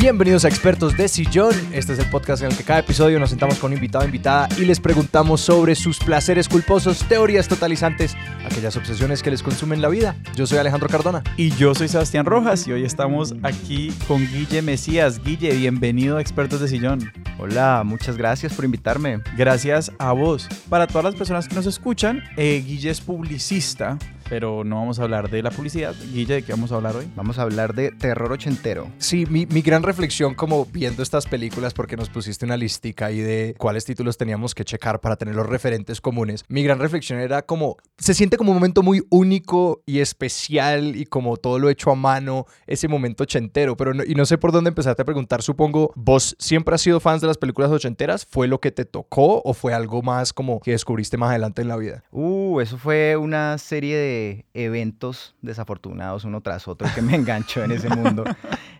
Bienvenidos a Expertos de Sillón. Este es el podcast en el que cada episodio nos sentamos con un invitado o invitada y les preguntamos sobre sus placeres culposos, teorías totalizantes, aquellas obsesiones que les consumen la vida. Yo soy Alejandro Cardona. Y yo soy Sebastián Rojas y hoy estamos aquí con Guille Mesías. Guille, bienvenido a Expertos de Sillón. Hola, muchas gracias por invitarme. Gracias a vos. Para todas las personas que nos escuchan, eh, Guille es publicista pero no vamos a hablar de la publicidad. Guille, ¿de qué vamos a hablar hoy? Vamos a hablar de terror ochentero. Sí, mi, mi gran reflexión como viendo estas películas, porque nos pusiste una listica ahí de cuáles títulos teníamos que checar para tener los referentes comunes. Mi gran reflexión era como, se siente como un momento muy único y especial y como todo lo hecho a mano, ese momento ochentero, pero no, y no sé por dónde empezarte a preguntar, supongo, ¿vos siempre has sido fans de las películas ochenteras? ¿Fue lo que te tocó o fue algo más como que descubriste más adelante en la vida? Uh, eso fue una serie de eventos desafortunados uno tras otro que me enganchó en ese mundo.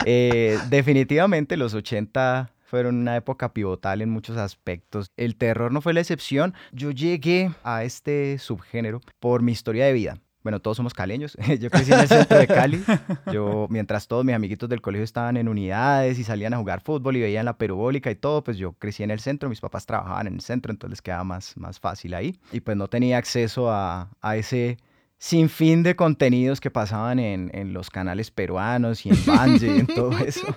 Eh, definitivamente los 80 fueron una época pivotal en muchos aspectos. El terror no fue la excepción. Yo llegué a este subgénero por mi historia de vida. Bueno, todos somos caleños. Yo crecí en el centro de Cali. Yo, mientras todos mis amiguitos del colegio estaban en unidades y salían a jugar fútbol y veían la perubólica y todo, pues yo crecí en el centro. Mis papás trabajaban en el centro, entonces les quedaba más, más fácil ahí. Y pues no tenía acceso a, a ese sin fin de contenidos que pasaban en, en los canales peruanos y en Banji y en todo eso.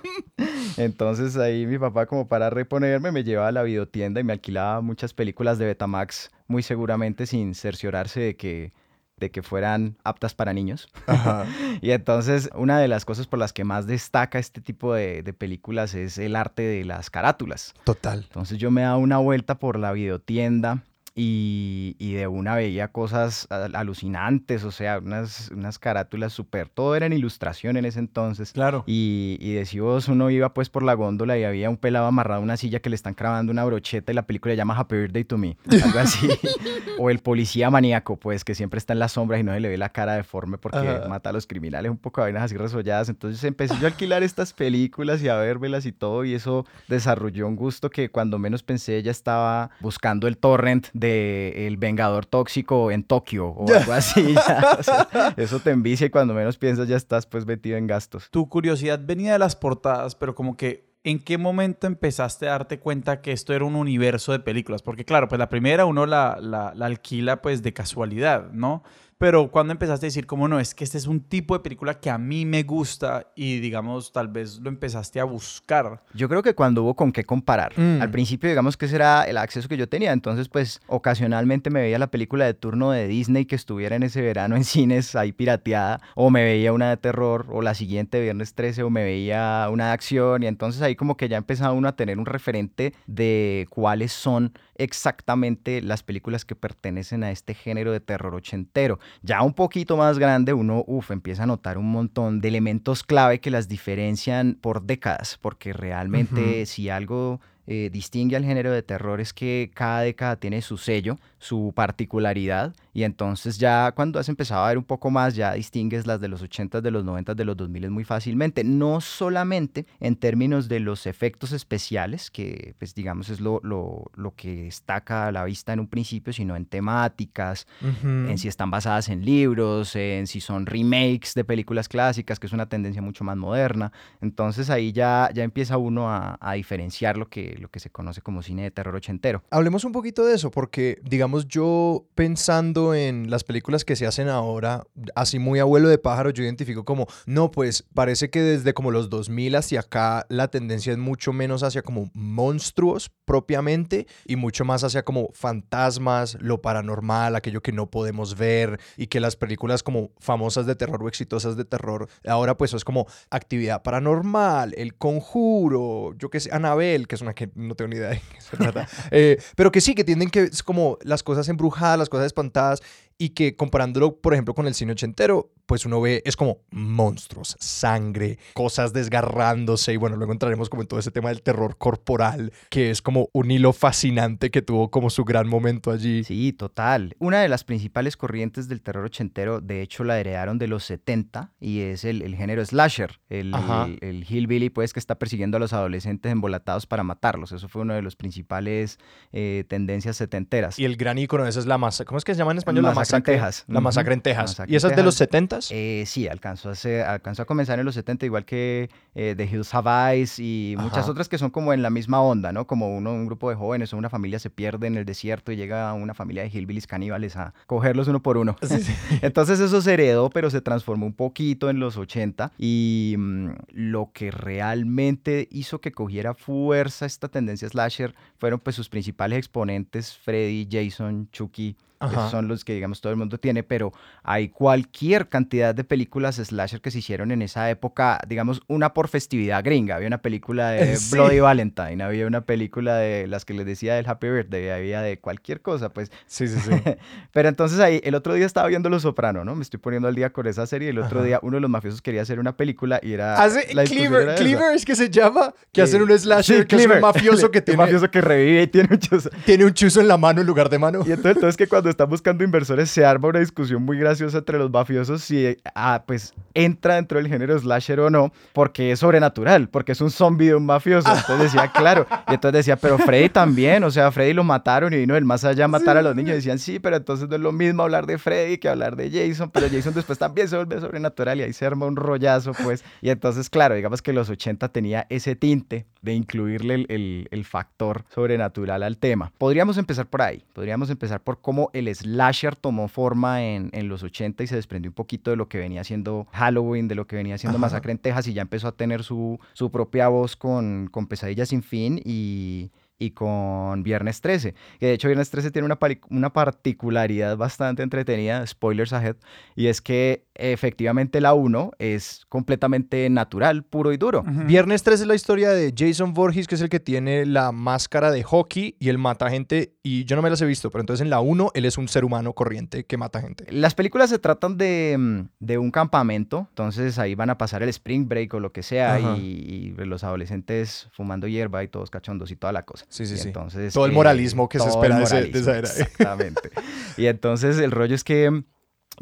Entonces ahí mi papá como para reponerme me llevaba a la videotienda y me alquilaba muchas películas de Betamax, muy seguramente sin cerciorarse de que de que fueran aptas para niños. y entonces una de las cosas por las que más destaca este tipo de, de, películas es el arte de las carátulas. Total. Entonces yo me daba una vuelta por la videotienda y, y, de una veía cosas alucinantes, o sea, unas, unas carátulas súper, todo era en ilustración en ese entonces. Claro. Y, y uno iba pues por la góndola y había un pelado amarrado a una silla que le están clavando una brocheta y la película se llama Happy Birthday to Me, algo así. o el policía maníaco, pues, que siempre está en las sombras y no se le ve la cara deforme porque uh mata a los criminales, un poco de vainas así resolladas. Entonces empecé yo a alquilar estas películas y a verlas y todo, y eso desarrolló un gusto que cuando menos pensé ya estaba buscando el torrent de de El Vengador Tóxico en Tokio o algo así. Ya, o sea, eso te envicia y cuando menos piensas ya estás pues metido en gastos. Tu curiosidad venía de las portadas, pero como que ¿en qué momento empezaste a darte cuenta que esto era un universo de películas? Porque claro, pues la primera uno la, la, la alquila pues de casualidad, ¿no? Pero cuando empezaste a decir, como no, es que este es un tipo de película que a mí me gusta y digamos, tal vez lo empezaste a buscar. Yo creo que cuando hubo con qué comparar. Mm. Al principio, digamos que ese era el acceso que yo tenía. Entonces, pues ocasionalmente me veía la película de turno de Disney que estuviera en ese verano en cines ahí pirateada, o me veía una de terror, o la siguiente, viernes 13, o me veía una de acción. Y entonces ahí como que ya empezaba uno a tener un referente de cuáles son exactamente las películas que pertenecen a este género de terror ochentero. Ya un poquito más grande, uno uf, empieza a notar un montón de elementos clave que las diferencian por décadas, porque realmente uh -huh. si algo eh, distingue al género de terror es que cada década tiene su sello, su particularidad, y entonces ya cuando has empezado a ver un poco más, ya distingues las de los 80, de los 90, de los 2000 muy fácilmente, no solamente en términos de los efectos especiales, que pues digamos es lo, lo, lo que destaca a la vista en un principio, sino en temáticas, uh -huh. en si están basadas en libros, en si son remakes de películas clásicas, que es una tendencia mucho más moderna, entonces ahí ya, ya empieza uno a, a diferenciar lo que, lo que se conoce como cine de terror ochentero. Hablemos un poquito de eso, porque digamos yo pensando en las películas que se hacen ahora, así muy abuelo de pájaro, yo identifico como, no, pues parece que desde como los 2000 hacia acá la tendencia es mucho menos hacia como monstruos propiamente y mucho más hacia como fantasmas, lo paranormal, aquello que no podemos ver y que las películas como famosas de terror o exitosas de terror, ahora pues es como actividad paranormal, el conjuro, yo que sé, Anabel, que es una que no tengo ni idea de qué se trata, eh, pero que sí, que tienden que es como las cosas embrujadas, las cosas espantadas cosas y que comparándolo, por ejemplo, con el cine ochentero, pues uno ve, es como monstruos, sangre, cosas desgarrándose y bueno, luego entraremos como en todo ese tema del terror corporal, que es como un hilo fascinante que tuvo como su gran momento allí. Sí, total. Una de las principales corrientes del terror ochentero, de hecho, la heredaron de los 70 y es el, el género slasher, el, el, el, hillbilly pues que está persiguiendo a los adolescentes embolatados para matarlos. Eso fue una de las principales eh, tendencias setenteras. Y el gran icono de eso es la masa, ¿cómo es que se llama en español? La masacre, masacre en Texas. La masacre en Texas. Masacre ¿Y esa es de los 70 70s? Eh, sí, alcanzó a, alcanzó a comenzar en los 70, igual que eh, The Hills Have Eyes y muchas otras que son como en la misma onda, ¿no? Como uno, un grupo de jóvenes o una familia se pierde en el desierto y llega una familia de hillbillies caníbales a cogerlos uno por uno. Entonces eso se heredó, pero se transformó un poquito en los 80 y mm, lo que realmente hizo que cogiera fuerza esta tendencia slasher fueron pues sus principales exponentes, Freddy, Jason, Chucky, esos son los que, digamos, todo el mundo tiene, pero hay cualquier cantidad de películas slasher que se hicieron en esa época, digamos, una por festividad gringa. Había una película de Bloody Valentine, había una película de las que les decía del Happy Birthday, había de cualquier cosa, pues. Sí, sí, sí. pero entonces ahí, el otro día estaba viendo Los Soprano, ¿no? Me estoy poniendo al día con esa serie. El otro día uno de los mafiosos quería hacer una película y era. Hace Cleaver, Cleaver es que se llama, que hacen un slasher, que es un mafioso que tiene. Un mafioso que revive y tiene un chuzo. Tiene un chuzo en la mano en lugar de mano. Y entonces, entonces que cuando están buscando inversores se arma una discusión muy graciosa entre los mafiosos si ah, pues entra dentro del género slasher o no, porque es sobrenatural, porque es un zombie de un mafioso. Entonces decía, claro. Y entonces decía, pero Freddy también, o sea, Freddy lo mataron y vino del más allá a matar a los niños. decían, sí, pero entonces no es lo mismo hablar de Freddy que hablar de Jason, pero Jason después también se vuelve sobrenatural y ahí se arma un rollazo, pues. Y entonces, claro, digamos que los 80 tenía ese tinte de incluirle el, el factor sobrenatural al tema. Podríamos empezar por ahí, podríamos empezar por cómo el slasher tomó forma en, en, los 80 y se desprendió un poquito de lo que venía siendo Halloween, de lo que venía siendo Masacre en Texas y ya empezó a tener su, su propia voz con, con Pesadilla sin fin y, y con Viernes 13. Que de hecho Viernes 13 tiene una, una particularidad bastante entretenida, spoilers ahead, y es que efectivamente la 1 es completamente natural, puro y duro. Viernes 13 es la historia de Jason Voorhees, que es el que tiene la máscara de hockey y él mata gente, y yo no me las he visto, pero entonces en la 1 él es un ser humano corriente que mata gente. Las películas se tratan de, mm, de un campamento, entonces ahí van a pasar el spring break o lo que sea, y, los adolescentes fumando hierba y todos cachondos y toda la cosa. Sí, sí, sí. Entonces, todo el moralismo que se espera de, esa era. Exactamente. y entonces el rollo es que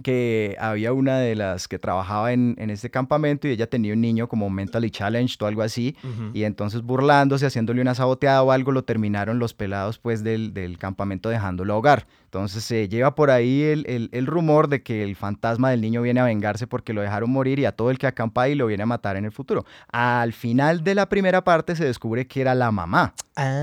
que había una de las que trabajaba en, en, este campamento y ella tenía un niño como mentally challenged o algo así y entonces burlándose, haciéndole una saboteada o algo, lo terminaron los pelados pues del, del campamento dejándolo ahogar. Entonces se lleva por ahí el, el, el, rumor de que el fantasma del niño viene a vengarse porque lo dejaron morir y a todo el que acampa ahí lo viene a matar en el futuro. Al final de la primera parte se descubre que era la mamá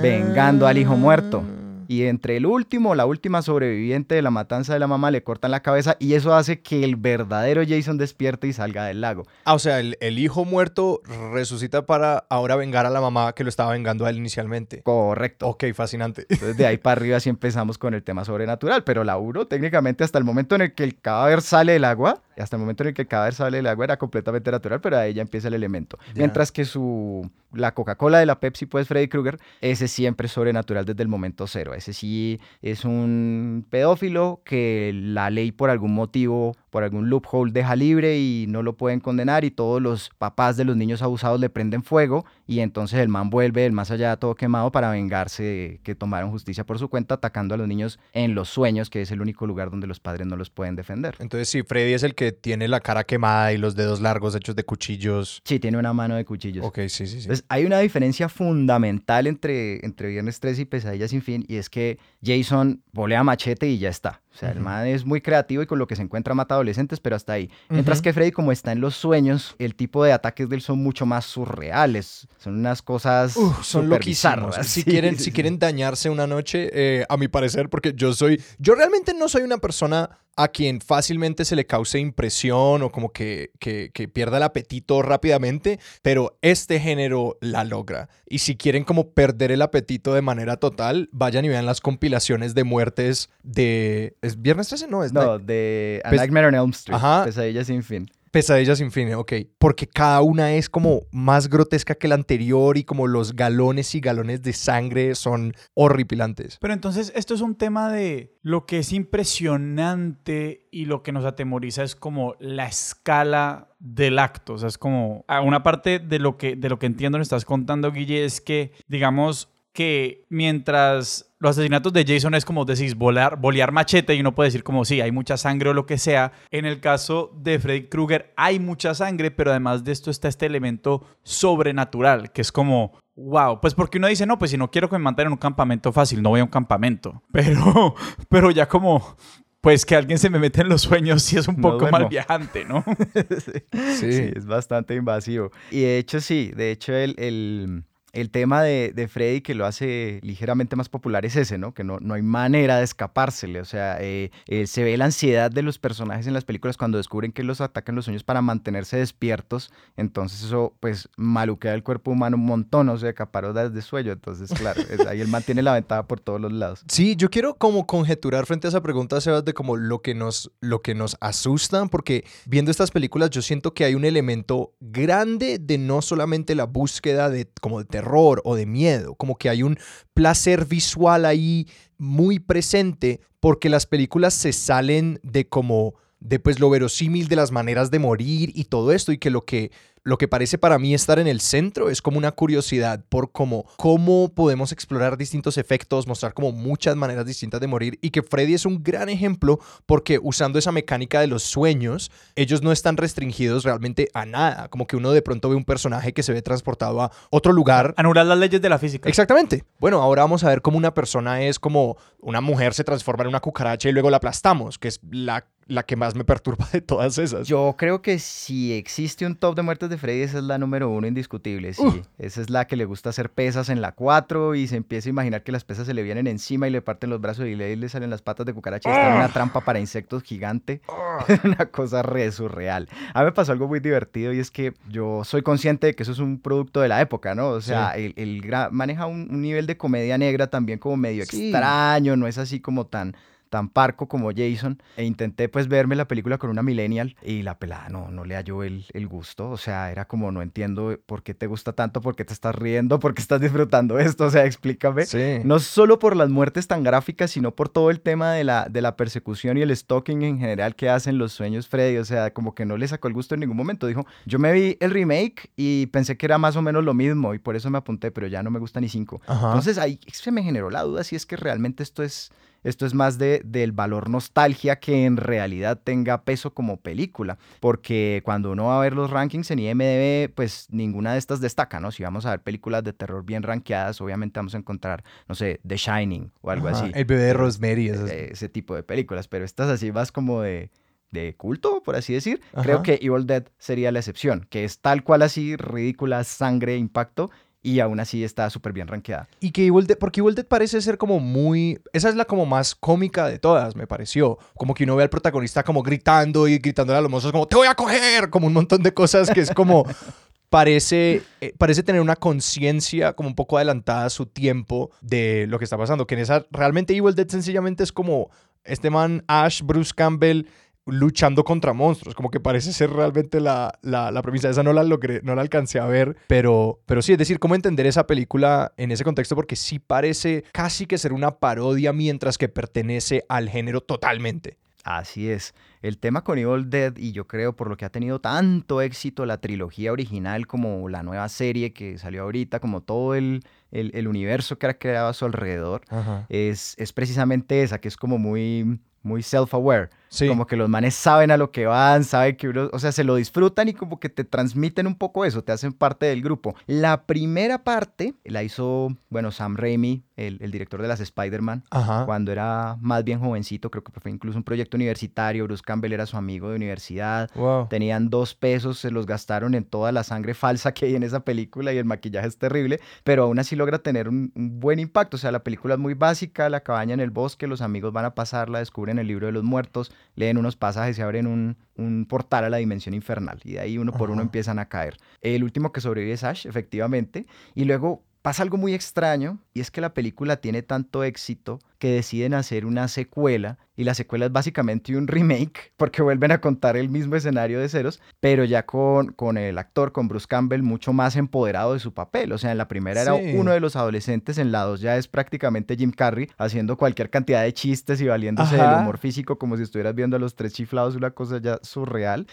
vengando al hijo muerto y entre el último, la última sobreviviente de la matanza de la mamá, le cortan la cabeza y eso hace que el verdadero Jason despierte y salga del lago. Ah, o sea, el, hijo muerto resucita para ahora vengar a la mamá que lo estaba vengando a él inicialmente. Correcto. Ok, fascinante. Entonces de ahí para arriba sí empezamos con el tema sobrenatural, pero la 1 técnicamente hasta el momento en el que el cadáver sale del agua, hasta el momento en el que el cadáver sale del agua era completamente natural, pero ahí ya empieza el elemento. Mientras que su la Coca-Cola de la Pepsi, pues Freddy Krueger, ese siempre es sobrenatural desde el momento cero. Ese sí es un pedófilo que la ley por algún motivo por algún loophole deja libre y no lo pueden condenar y todos los papás de los niños abusados le prenden fuego y entonces el man vuelve del más allá todo quemado para vengarse de que tomaron justicia por su cuenta atacando a los niños en los sueños, que es el único lugar donde los padres no los pueden defender. Entonces sí, Freddy es el que tiene la cara quemada y los dedos largos hechos de cuchillos. Sí, tiene una mano de cuchillos. Ok, sí, sí, sí. Entonces hay una diferencia fundamental entre, entre Viernes 3 y Pesadilla sin fin y es que Jason volea machete y ya está. O sea, el man es muy creativo y con lo que se encuentra mata adolescentes, pero hasta ahí. Mientras que Freddy, como está en los sueños, el tipo de ataques de él son mucho más surreales. Son unas cosas son lo bizarras. Si, quieren, si quieren dañarse una noche, eh, a mi parecer, porque yo soy... Yo realmente no soy una persona a quien fácilmente se le cause impresión o como que, que, pierda el apetito rápidamente, pero este género la logra. Y si quieren como perder el apetito de manera total, vayan y vean las compilaciones de muertes de... ¿Es Viernes 13? No, es... No, de A Nightmare on Elm Street. Ajá. Pesadilla sin fin. Pesadilla sin fin, ok. Porque cada una es como más grotesca que la anterior y como los galones y galones de sangre son horripilantes. Pero entonces esto es un tema de lo que es impresionante y lo que nos atemoriza es como la escala del acto. O sea, es como una parte de lo que, de lo que entiendo, me estás contando, Guille, es que, digamos, que mientras los asesinatos de Jason es como decís, volar, bolear machete y uno puede decir como sí, hay mucha sangre o lo que sea. En el caso de Freddy Krueger hay mucha sangre, pero además de esto está este elemento sobrenatural, que es como, wow, pues porque uno dice, no, pues si no quiero que me mantengan en un campamento fácil, no voy a un campamento. Pero, pero ya como pues que alguien se me mete en los sueños sí es un poco mal viajante, ¿no? sí. sí. es bastante invasivo. Y de hecho sí, de hecho el, el el tema de, de, Freddy que lo hace ligeramente más popular es ese, ¿no? Que no, no hay manera de escapársele. O sea, eh, eh, se ve la ansiedad de los personajes en las películas cuando descubren que los atacan los sueños para mantenerse despiertos. Entonces eso, pues, maluquea el cuerpo humano un montón, o sea, caparodas de sueño. Entonces, claro, ahí él mantiene la ventaja por todos los lados. Sí, yo quiero como conjeturar frente a esa pregunta, Sebas, de como lo que nos, lo que nos asusta, porque viendo estas películas yo siento que hay un elemento grande de no solamente la búsqueda de como de terror o de miedo, como que hay un placer visual ahí muy presente porque las películas se salen de como de pues lo verosímil de las maneras de morir y todo esto y que lo que lo que parece para mí estar en el centro es como una curiosidad por cómo, cómo podemos explorar distintos efectos, mostrar como muchas maneras distintas de morir y que Freddy es un gran ejemplo porque usando esa mecánica de los sueños, ellos no están restringidos realmente a nada, como que uno de pronto ve un personaje que se ve transportado a otro lugar. Anular las leyes de la física. Exactamente. Bueno, ahora vamos a ver cómo una persona es como una mujer se transforma en una cucaracha y luego la aplastamos, que es la la que más me perturba de todas esas. Yo creo que si existe un top de muertes de Freddy, esa es la número uno indiscutible, sí. Esa es la que le gusta hacer pesas en la 4 y se empieza a imaginar que las pesas se le vienen encima y le parten los brazos y le, le salen las patas de cucaracha y está en una trampa para insectos gigante. una cosa re surreal. A mí me pasó algo muy divertido y es que yo soy consciente de que eso es un producto de la época, ¿no? O sea, el, maneja un, nivel de comedia negra también como medio extraño, no es así como tan tan parco como Jason e intenté pues verme la película con una millennial y la pelada no, no le halló el, el gusto, o sea, era como no entiendo por qué te gusta tanto, por qué te estás riendo, por qué estás disfrutando esto, o sea, explícame. No solo por las muertes tan gráficas, sino por todo el tema de la, de la persecución y el stalking en general que hacen los sueños Freddy, o sea, como que no le sacó el gusto en ningún momento, dijo, yo me vi el remake y pensé que era más o menos lo mismo y por eso me apunté, pero ya no me gusta ni cinco. Entonces ahí se me generó la duda si es que realmente esto es esto es más de, del valor nostalgia que en realidad tenga peso como película, porque cuando uno va a ver los rankings en IMDb, pues ninguna de estas destaca, ¿no? Si vamos a ver películas de terror bien rankeadas, obviamente vamos a encontrar, no sé, The Shining o algo así. El bebé de Rosemary. Ese, ese tipo de películas, pero estas así vas como de de culto, por así decir. Creo que Evil Dead sería la excepción, que es tal cual así, ridícula, sangre, impacto, y aún así está súper bien rankeada. Y que Evil Dead, porque Evil Dead parece ser como muy, esa es la como más cómica de todas, me pareció, como que uno ve al protagonista como gritando y gritando a los mozos como, te voy a coger, como un montón de cosas que es como, parece, eh, parece tener una conciencia como un poco adelantada a su tiempo de lo que está pasando, que en esa, realmente Evil Dead sencillamente es como este man Ash, Bruce Campbell, luchando contra monstruos, como que parece ser realmente la, la, premisa. Esa no la logré, no la alcancé a ver, pero, pero sí, es decir, cómo entender esa película en ese contexto, porque sí parece casi que ser una parodia mientras que pertenece al género totalmente. Así es. El tema con Evil Dead, y yo creo por lo que ha tenido tanto éxito la trilogía original como la nueva serie que salió ahorita, como todo el, el, universo que ha creado a su alrededor, es, es precisamente esa, que es como muy muy self-aware. Como que los manes saben a lo que van, saben que uno, o sea, se lo disfrutan y como que te transmiten un poco eso, te hacen parte del grupo. La primera parte la hizo, bueno, Sam Raimi, el, director de las Spider-Man, cuando era más bien jovencito, creo que fue incluso un proyecto universitario, Bruce Campbell era su amigo de universidad, tenían dos pesos, se los gastaron en toda la sangre falsa que hay en esa película y el maquillaje es terrible, pero aún así logra tener un, un buen impacto, o sea, la película es muy básica, la cabaña en el bosque, los amigos van a pasarla, descubren el libro de los muertos, leen unos pasajes y abren un, un portal a la dimensión infernal. Y de ahí uno por uno empiezan a caer. El último que sobrevive es Ash, efectivamente. Y luego pasa algo muy extraño y es que la película tiene tanto éxito que deciden hacer una secuela y la secuela es básicamente un remake porque vuelven a contar el mismo escenario de ceros, pero ya con, con el actor, con Bruce Campbell, mucho más empoderado de su papel. O sea, en la primera era uno de los adolescentes, en la dos ya es prácticamente Jim Carrey haciendo cualquier cantidad de chistes y valiéndose del humor físico como si estuvieras viendo a los tres chiflados, una cosa ya surreal.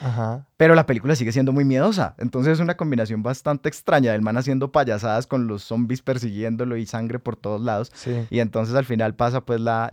Pero la película sigue siendo muy miedosa. Entonces es una combinación bastante extraña del man haciendo payasadas con los zombies persiguiéndolo y sangre por todos lados. Y entonces al final pasa pues la,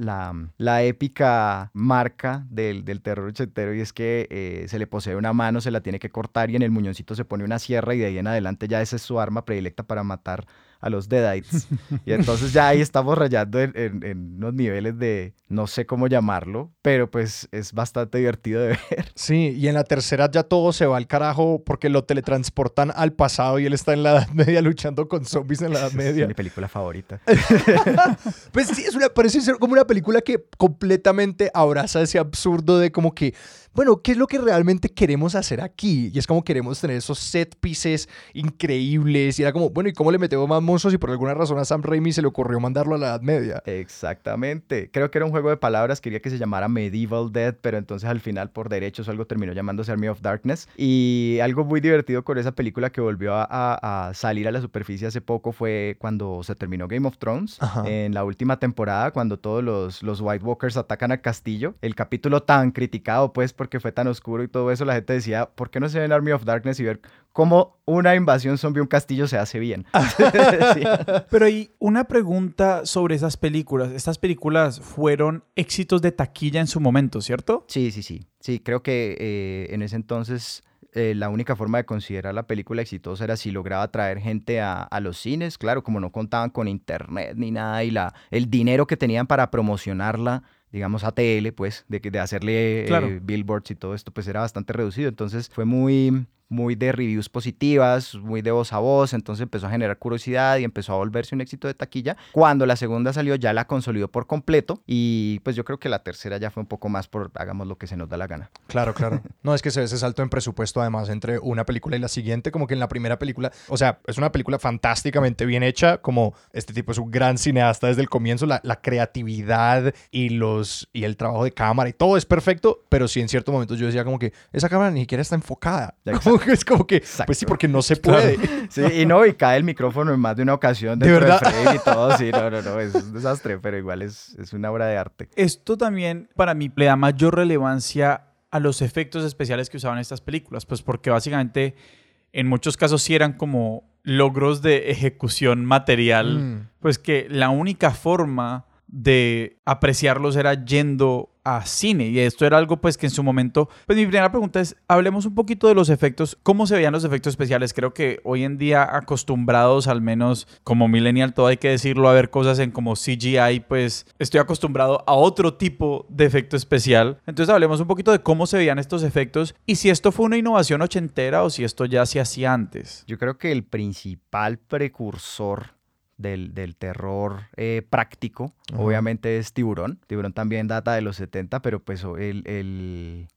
la, épica marca del, del terror ochentero y es que eh, se le posee una mano, se la tiene que cortar y en el muñoncito se pone una sierra y de ahí en adelante ya esa es su arma predilecta para matar a los Deadites. y entonces ya ahí estamos rayando en, en, unos niveles de, no sé cómo llamarlo, pero pues es bastante divertido de ver. Sí, y en la tercera ya todo se va al carajo porque lo teletransportan al pasado y él está en la Edad Media luchando con zombies en la Edad Media. Es mi película favorita. pues sí, es una, parece ser como una película que completamente abraza ese absurdo de como que bueno, ¿qué es lo que realmente queremos hacer aquí? Y es como queremos tener esos set pieces increíbles. Y era como, bueno, ¿y cómo le metemos más monstruos? Y por alguna razón a Sam Raimi se le ocurrió mandarlo a la Edad Media. Exactamente. Creo que era un juego de palabras, quería que se llamara Medieval Dead, pero entonces al final por derechos algo terminó llamándose Army of Darkness. Y algo muy divertido con esa película que volvió a, salir a la superficie hace poco fue cuando se terminó Game of Thrones. En la última temporada, cuando todos los, los White Walkers atacan al castillo. El capítulo tan criticado, pues, porque fue tan oscuro y todo eso, la gente decía, ¿por qué no se ve en Army of Darkness y ver cómo una invasión zombie a un castillo se hace bien? Pero hay una pregunta sobre esas películas. Estas películas fueron éxitos de taquilla en su momento, ¿cierto? Sí, sí, sí. Sí, creo que eh, en ese entonces... Eh, la única forma de considerar la película exitosa era si lograba traer gente a, a, los cines, claro, como no contaban con internet ni nada y la, el dinero que tenían para promocionarla digamos, ATL, pues, de, de hacerle eh, billboards y todo esto, pues era bastante reducido. Entonces fue muy, muy de reviews positivas, muy de voz a voz, entonces empezó a generar curiosidad y empezó a volverse un éxito de taquilla. Cuando la segunda salió ya la consolidó por completo y pues yo creo que la tercera ya fue un poco más por hagamos lo que se nos da la gana. Claro, claro. No, es que se ve ese salto en presupuesto además entre una película y la siguiente, como que en la primera película, o sea, es una película fantásticamente bien hecha, como este tipo es un gran cineasta desde el comienzo, la, la creatividad y los y el trabajo de cámara y todo es perfecto, pero sí en ciertos momentos yo decía como que esa cámara ni siquiera está enfocada. es como que, pues sí, porque no se puede. Sí, y no, y cae el micrófono en más de una ocasión de verdad y todo. Sí, no, no, no, es un desastre, pero igual es, es una obra de arte. Esto también para mí le da mayor relevancia a los efectos especiales que usaban estas películas, pues porque básicamente en muchos casos sí eran como logros de ejecución material, mm. pues que la única forma de apreciarlos era yendo a cine. Y esto era algo pues que en su momento pues mi primera pregunta es hablemos un poquito de los efectos cómo se veían los efectos especiales creo que hoy en día acostumbrados al menos como millennial todo hay que decirlo a ver cosas en como CGI pues estoy acostumbrado a otro tipo de efecto especial. Entonces hablemos un poquito de cómo se veían estos efectos y si esto fue una innovación ochentera o si esto ya se hacía antes. Yo creo que el principal precursor del, terror eh, práctico, obviamente es Tiburón. Tiburón también data de los 70, pero pues el,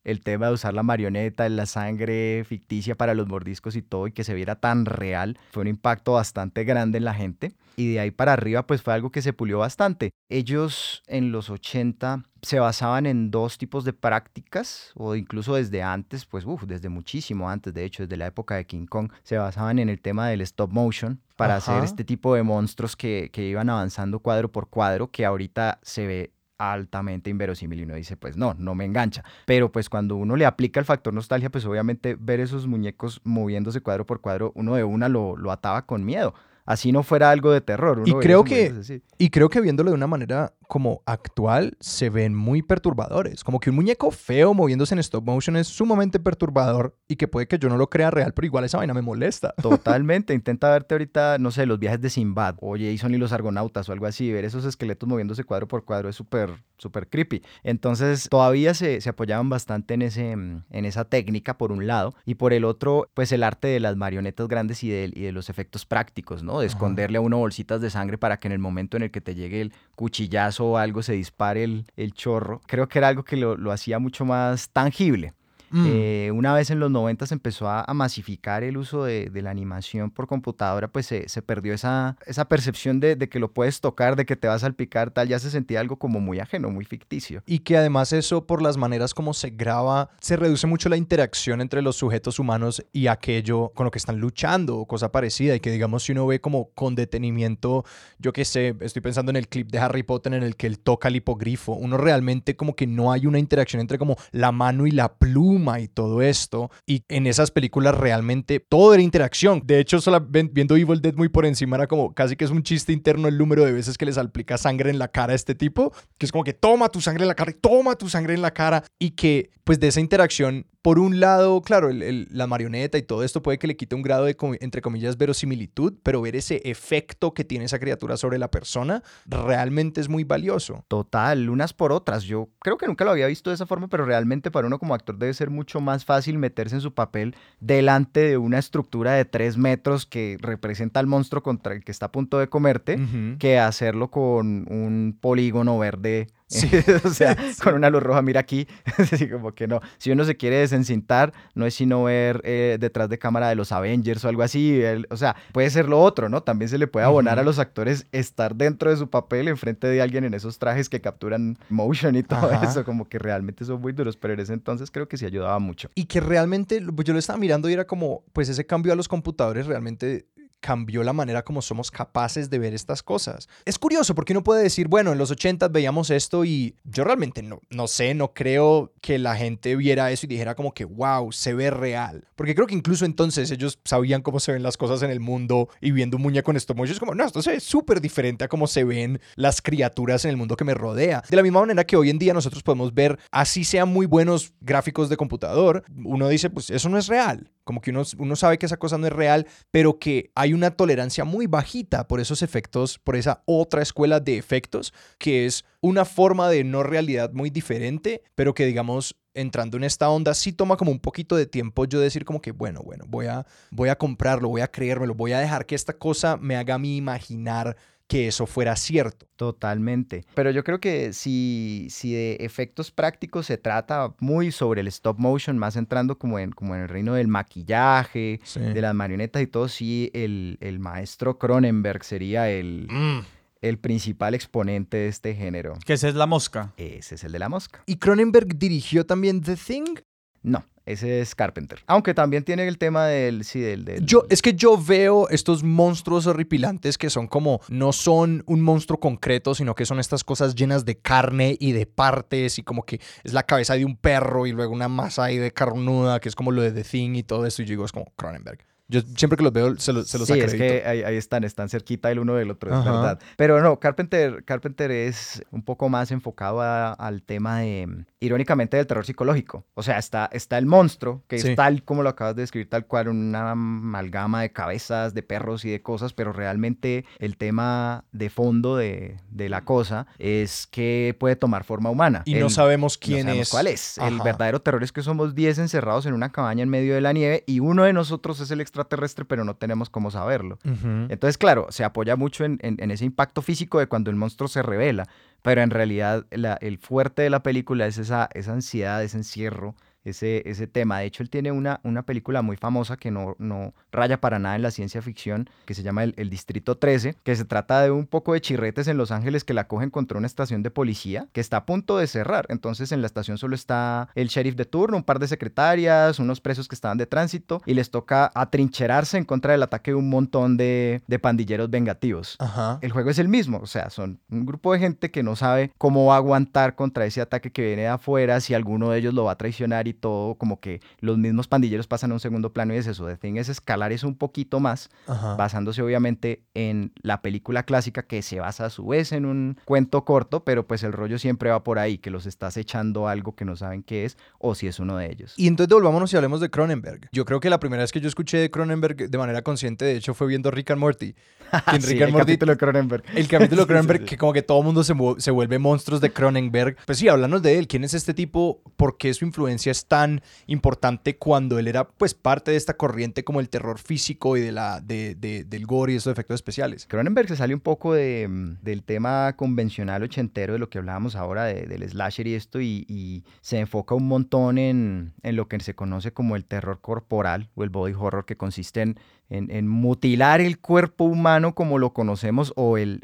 el, tema de usar la marioneta, la sangre ficticia para los mordiscos y todo, y que se viera tan real, fue un impacto bastante grande en la gente. Y de ahí para arriba, pues fue algo que se pulió bastante. Ellos en los 80 se basaban en dos tipos de prácticas, o incluso desde antes, pues uf, desde muchísimo antes, de hecho, desde la época de King Kong, se basaban en el tema del stop motion para hacer este tipo de monstruos que, que iban avanzando cuadro por cuadro, que ahorita se ve altamente inverosímil y uno dice, pues no, no me engancha. Pero pues cuando uno le aplica el factor nostalgia, pues obviamente ver esos muñecos moviéndose cuadro por cuadro, uno de una lo, lo ataba con miedo así no fuera algo de terror. y creo que y creo que viéndolo de una manera como actual se ven muy perturbadores, como que un muñeco feo moviéndose en stop motion es sumamente perturbador y que puede que yo no lo crea real, pero igual esa vaina me molesta. Totalmente, intenta verte ahorita, no sé, los viajes de Sinbad o Jason y los argonautas o algo así, ver esos esqueletos moviéndose cuadro por cuadro es súper súper creepy. Entonces todavía se, se, apoyaban bastante en, ese, en esa técnica por un lado y por el otro pues el arte de las marionetas grandes y de, y de los efectos prácticos, ¿no? De esconderle a uno bolsitas de sangre para que en el momento en el que te llegue el cuchillazo o algo se dispare el, el chorro. Creo que era algo que lo, lo hacía mucho más tangible. Mm. Eh, una vez en los 90 se empezó a, masificar el uso de, la animación por computadora, pues se, perdió esa, esa percepción de, que lo puedes tocar, de que te vas a salpicar, tal, ya se sentía algo como muy ajeno, muy ficticio. Y que además eso, por las maneras como se graba, se reduce mucho la interacción entre los sujetos humanos y aquello con lo que están luchando o cosa parecida. Y que digamos, si uno ve como con detenimiento, yo qué sé, estoy pensando en el clip de Harry Potter en el que él toca el hipogrifo, uno realmente como que no hay una interacción entre como la mano y la pluma y todo esto. Y en esas películas realmente todo era interacción. De hecho, solo viendo Evil Dead muy por encima era como casi que es un chiste interno el número de veces que les aplica sangre en la cara a este tipo, que es como que toma tu sangre en la cara y toma tu sangre en la cara y que pues de esa interacción por un lado, claro, la marioneta y todo esto puede que le quite un grado de, entre comillas, verosimilitud, pero ver ese efecto que tiene esa criatura sobre la persona realmente es muy valioso. Total, unas por otras. Yo creo que nunca lo había visto de esa forma, pero realmente para uno como actor debe ser mucho más fácil meterse en su papel delante de una estructura de tres metros que representa al monstruo contra el que está a punto de comerte, que hacerlo con un polígono verde Sí. o sea, con una luz roja, mira aquí, así como que no. Si uno se quiere desencintar, no es sino ver eh, detrás de cámara de los Avengers o algo así. o sea, puede ser lo otro, ¿no? También se le puede abonar a los actores estar dentro de su papel enfrente de alguien en esos trajes que capturan motion y todo eso, como que realmente son muy duros, pero en ese entonces creo que sí ayudaba mucho. Y que realmente, pues yo lo estaba mirando y era como, pues ese cambio a los computadores realmente cambió la manera como somos capaces de ver estas cosas. Es curioso porque uno puede decir, bueno, en los 80 veíamos esto y yo realmente no, no sé, no creo que la gente viera eso y dijera como que, wow, se ve real. Porque creo que incluso entonces ellos sabían cómo se ven las cosas en el mundo y viendo un muñeco en stop motion es como, no, esto se ve súper diferente a cómo se ven las criaturas en el mundo que me rodea. De la misma manera que hoy en día nosotros podemos ver, así sean muy buenos gráficos de computador, uno dice, pues eso no es real. Como que uno, uno sabe que esa cosa no es real, pero que hay una tolerancia muy bajita por esos efectos, por esa otra escuela de efectos, que es una forma de no realidad muy diferente, pero que digamos entrando en esta onda, sí toma como un poquito de tiempo yo decir como que, bueno, bueno, voy a, voy a comprarlo, voy a creérmelo, voy a dejar que esta cosa me haga a mí imaginar que eso fuera cierto. Totalmente. Pero yo creo que si, si de efectos prácticos se trata muy sobre el stop motion, más entrando como en, como en el reino del maquillaje, de las marionetas y todo, sí, el, maestro Cronenberg sería el... Mm. el principal exponente de este género. Que ese es la mosca. Ese es el de la mosca. ¿Y Cronenberg dirigió también The Thing? No, ese es Carpenter. Aunque también tiene el tema del, sí, del, Yo, es que yo veo estos monstruos horripilantes que son como, no son un monstruo concreto, sino que son estas cosas llenas de carne y de partes y como que es la cabeza de un perro y luego una masa ahí de carnuda, que es como lo de The Thing y todo eso. Y yo digo, es como Cronenberg. Yo siempre que los veo se, los, se los Sí, es que ahí, están, están cerquita el uno del otro, es verdad. Pero no, Carpenter, Carpenter es un poco más enfocado al tema de, irónicamente, del terror psicológico. O sea, está, está el monstruo, que es tal como lo acabas de describir, tal cual, una amalgama de cabezas, de perros y de cosas, pero realmente el tema de fondo de, de la cosa es que puede tomar forma humana. Y no sabemos quién es. cuál es. El verdadero terror es que somos 10 encerrados en una cabaña en medio de la nieve y uno de nosotros es el extra extraterrestre, pero no tenemos cómo saberlo. Entonces, claro, se apoya mucho en, ese impacto físico de cuando el monstruo se revela, pero en realidad el fuerte de la película es esa, esa ansiedad, ese encierro, ese, ese tema. De hecho, él tiene una, una película muy famosa que no, no raya para nada en la ciencia ficción, que se llama el, Distrito 13, que se trata de un poco de chirretes en Los Ángeles que la cogen contra una estación de policía que está a punto de cerrar. Entonces, en la estación solo está el sheriff de turno, un par de secretarias, unos presos que estaban de tránsito, y les toca atrincherarse en contra del ataque de un montón de, de pandilleros vengativos. El juego es el mismo, o sea, son un grupo de gente que no sabe cómo va a aguantar contra ese ataque que viene de afuera, si alguno de ellos lo va a traicionar y todo, como que los mismos pandilleros pasan a un segundo plano y es eso. The Thing es escalar eso un poquito más, basándose obviamente en la película clásica que se basa a su vez en un cuento corto, pero pues el rollo siempre va por ahí, que los estás echando algo que no saben qué es o si es uno de ellos. Y entonces volvámonos y hablemos de Cronenberg. Yo creo que la primera vez que yo escuché de Cronenberg de manera consciente, de hecho, fue viendo Rick and Morty. En Rick and el capítulo de Cronenberg. El capítulo de Cronenberg, que como que todo el mundo se, se vuelve monstruos de Cronenberg. Pues sí, háblanos de él. ¿Quién es este tipo? ¿Por qué su influencia es tan importante cuando él era pues parte de esta corriente como el terror físico y de la, de, del gore y esos efectos especiales. Cronenberg se sale un poco de, mm, del tema convencional ochentero de lo que hablábamos ahora del slasher y esto y, y, se enfoca un montón en, en lo que se conoce como el terror corporal o el body horror que consiste en en, mutilar el cuerpo humano como lo conocemos o el,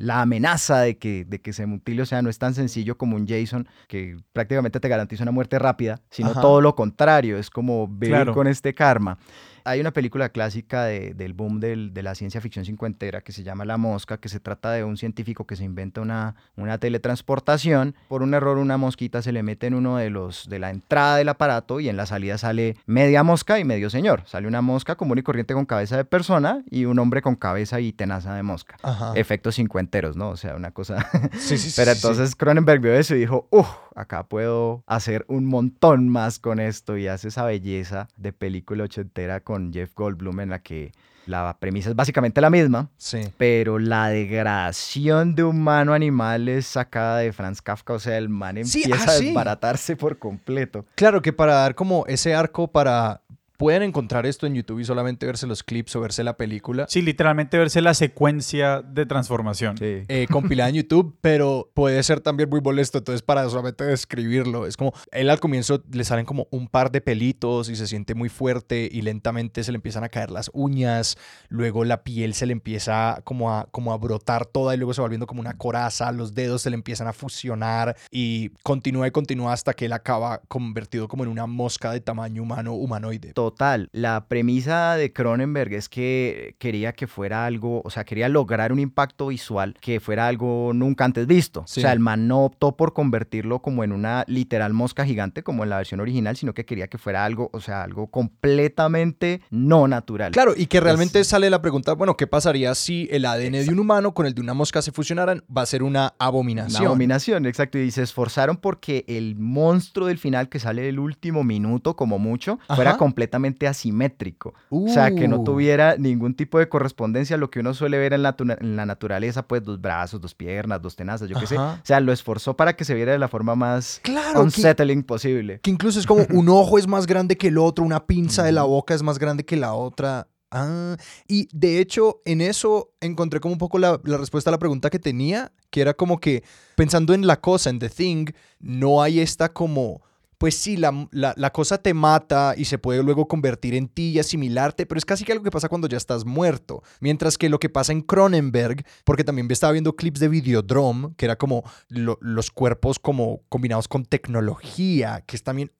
la amenaza de que, de que se mutile, o sea, no es tan sencillo como un Jason que prácticamente te garantiza una muerte rápida, sino todo lo contrario, es como vivir con este karma. Hay una película clásica de, del boom del, de la ciencia ficción cincuentera que se llama La Mosca, que se trata de un científico que se inventa una, una teletransportación. Por un error, una mosquita se le mete en uno de los de la entrada del aparato y en la salida sale media mosca y medio señor. Sale una mosca común y corriente con cabeza de persona y un hombre con cabeza y tenaza de mosca. Efectos cincuenteros, ¿no? O sea, una cosa. Sí, sí, sí. Pero entonces Cronenberg vio eso y dijo, uff, acá puedo hacer un montón más con esto y hace esa belleza de película ochentera con Jeff Goldblum en la que la premisa es básicamente la misma, sí. pero la degradación de humano-animal es sacada de Franz Kafka, o sea, el man empieza a ah, desbaratarse por completo. Claro que para dar como ese arco para pueden encontrar esto en YouTube y solamente verse los clips o verse la película. Sí, literalmente verse la secuencia de transformación. Sí. Eh, compilada en YouTube, pero puede ser también muy molesto. Entonces, para solamente describirlo, es como él al comienzo le salen como un par de pelitos y se siente muy fuerte y lentamente se le empiezan a caer las uñas. Luego la piel se le empieza como a, como a brotar toda y luego se va volviendo como una coraza. Los dedos se le empiezan a fusionar y continúa y continúa hasta que él acaba convertido como en una mosca de tamaño humano, humanoide. Total, la premisa de Cronenberg es que quería que fuera algo, o sea, quería lograr un impacto visual que fuera algo nunca antes visto. O sea, el man no optó por convertirlo como en una literal mosca gigante como en la versión original, sino que quería que fuera algo, o sea, algo completamente no natural. Claro, y que realmente sale la pregunta, bueno, ¿qué pasaría si el ADN de un humano con el de una mosca se fusionaran? Va a ser una abominación. Una abominación, exacto. Y se esforzaron porque el monstruo del final que sale el último minuto como mucho fuera completamente asimétrico. O sea, que no uh. tuviera ningún tipo de correspondencia a lo que uno suele ver en la, en la naturaleza, pues dos brazos, dos piernas, dos tenazas, yo qué sé. O sea, lo esforzó para que se viera de la forma más claro, unsettling posible. Que incluso es como un ojo es más grande que el otro, una pinza de la boca es más grande que la otra. Ah, y de hecho, en eso encontré como un poco la, la, respuesta a la pregunta que tenía, que era como que pensando en la cosa, en The Thing, no hay esta como pues sí, la, cosa te mata y se puede luego convertir en ti y asimilarte, pero es casi que algo que pasa cuando ya estás muerto. Mientras que lo que pasa en Cronenberg, porque también estaba viendo clips de Videodrome, que era como los cuerpos como combinados con tecnología, que es también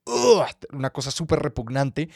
una cosa súper repugnante,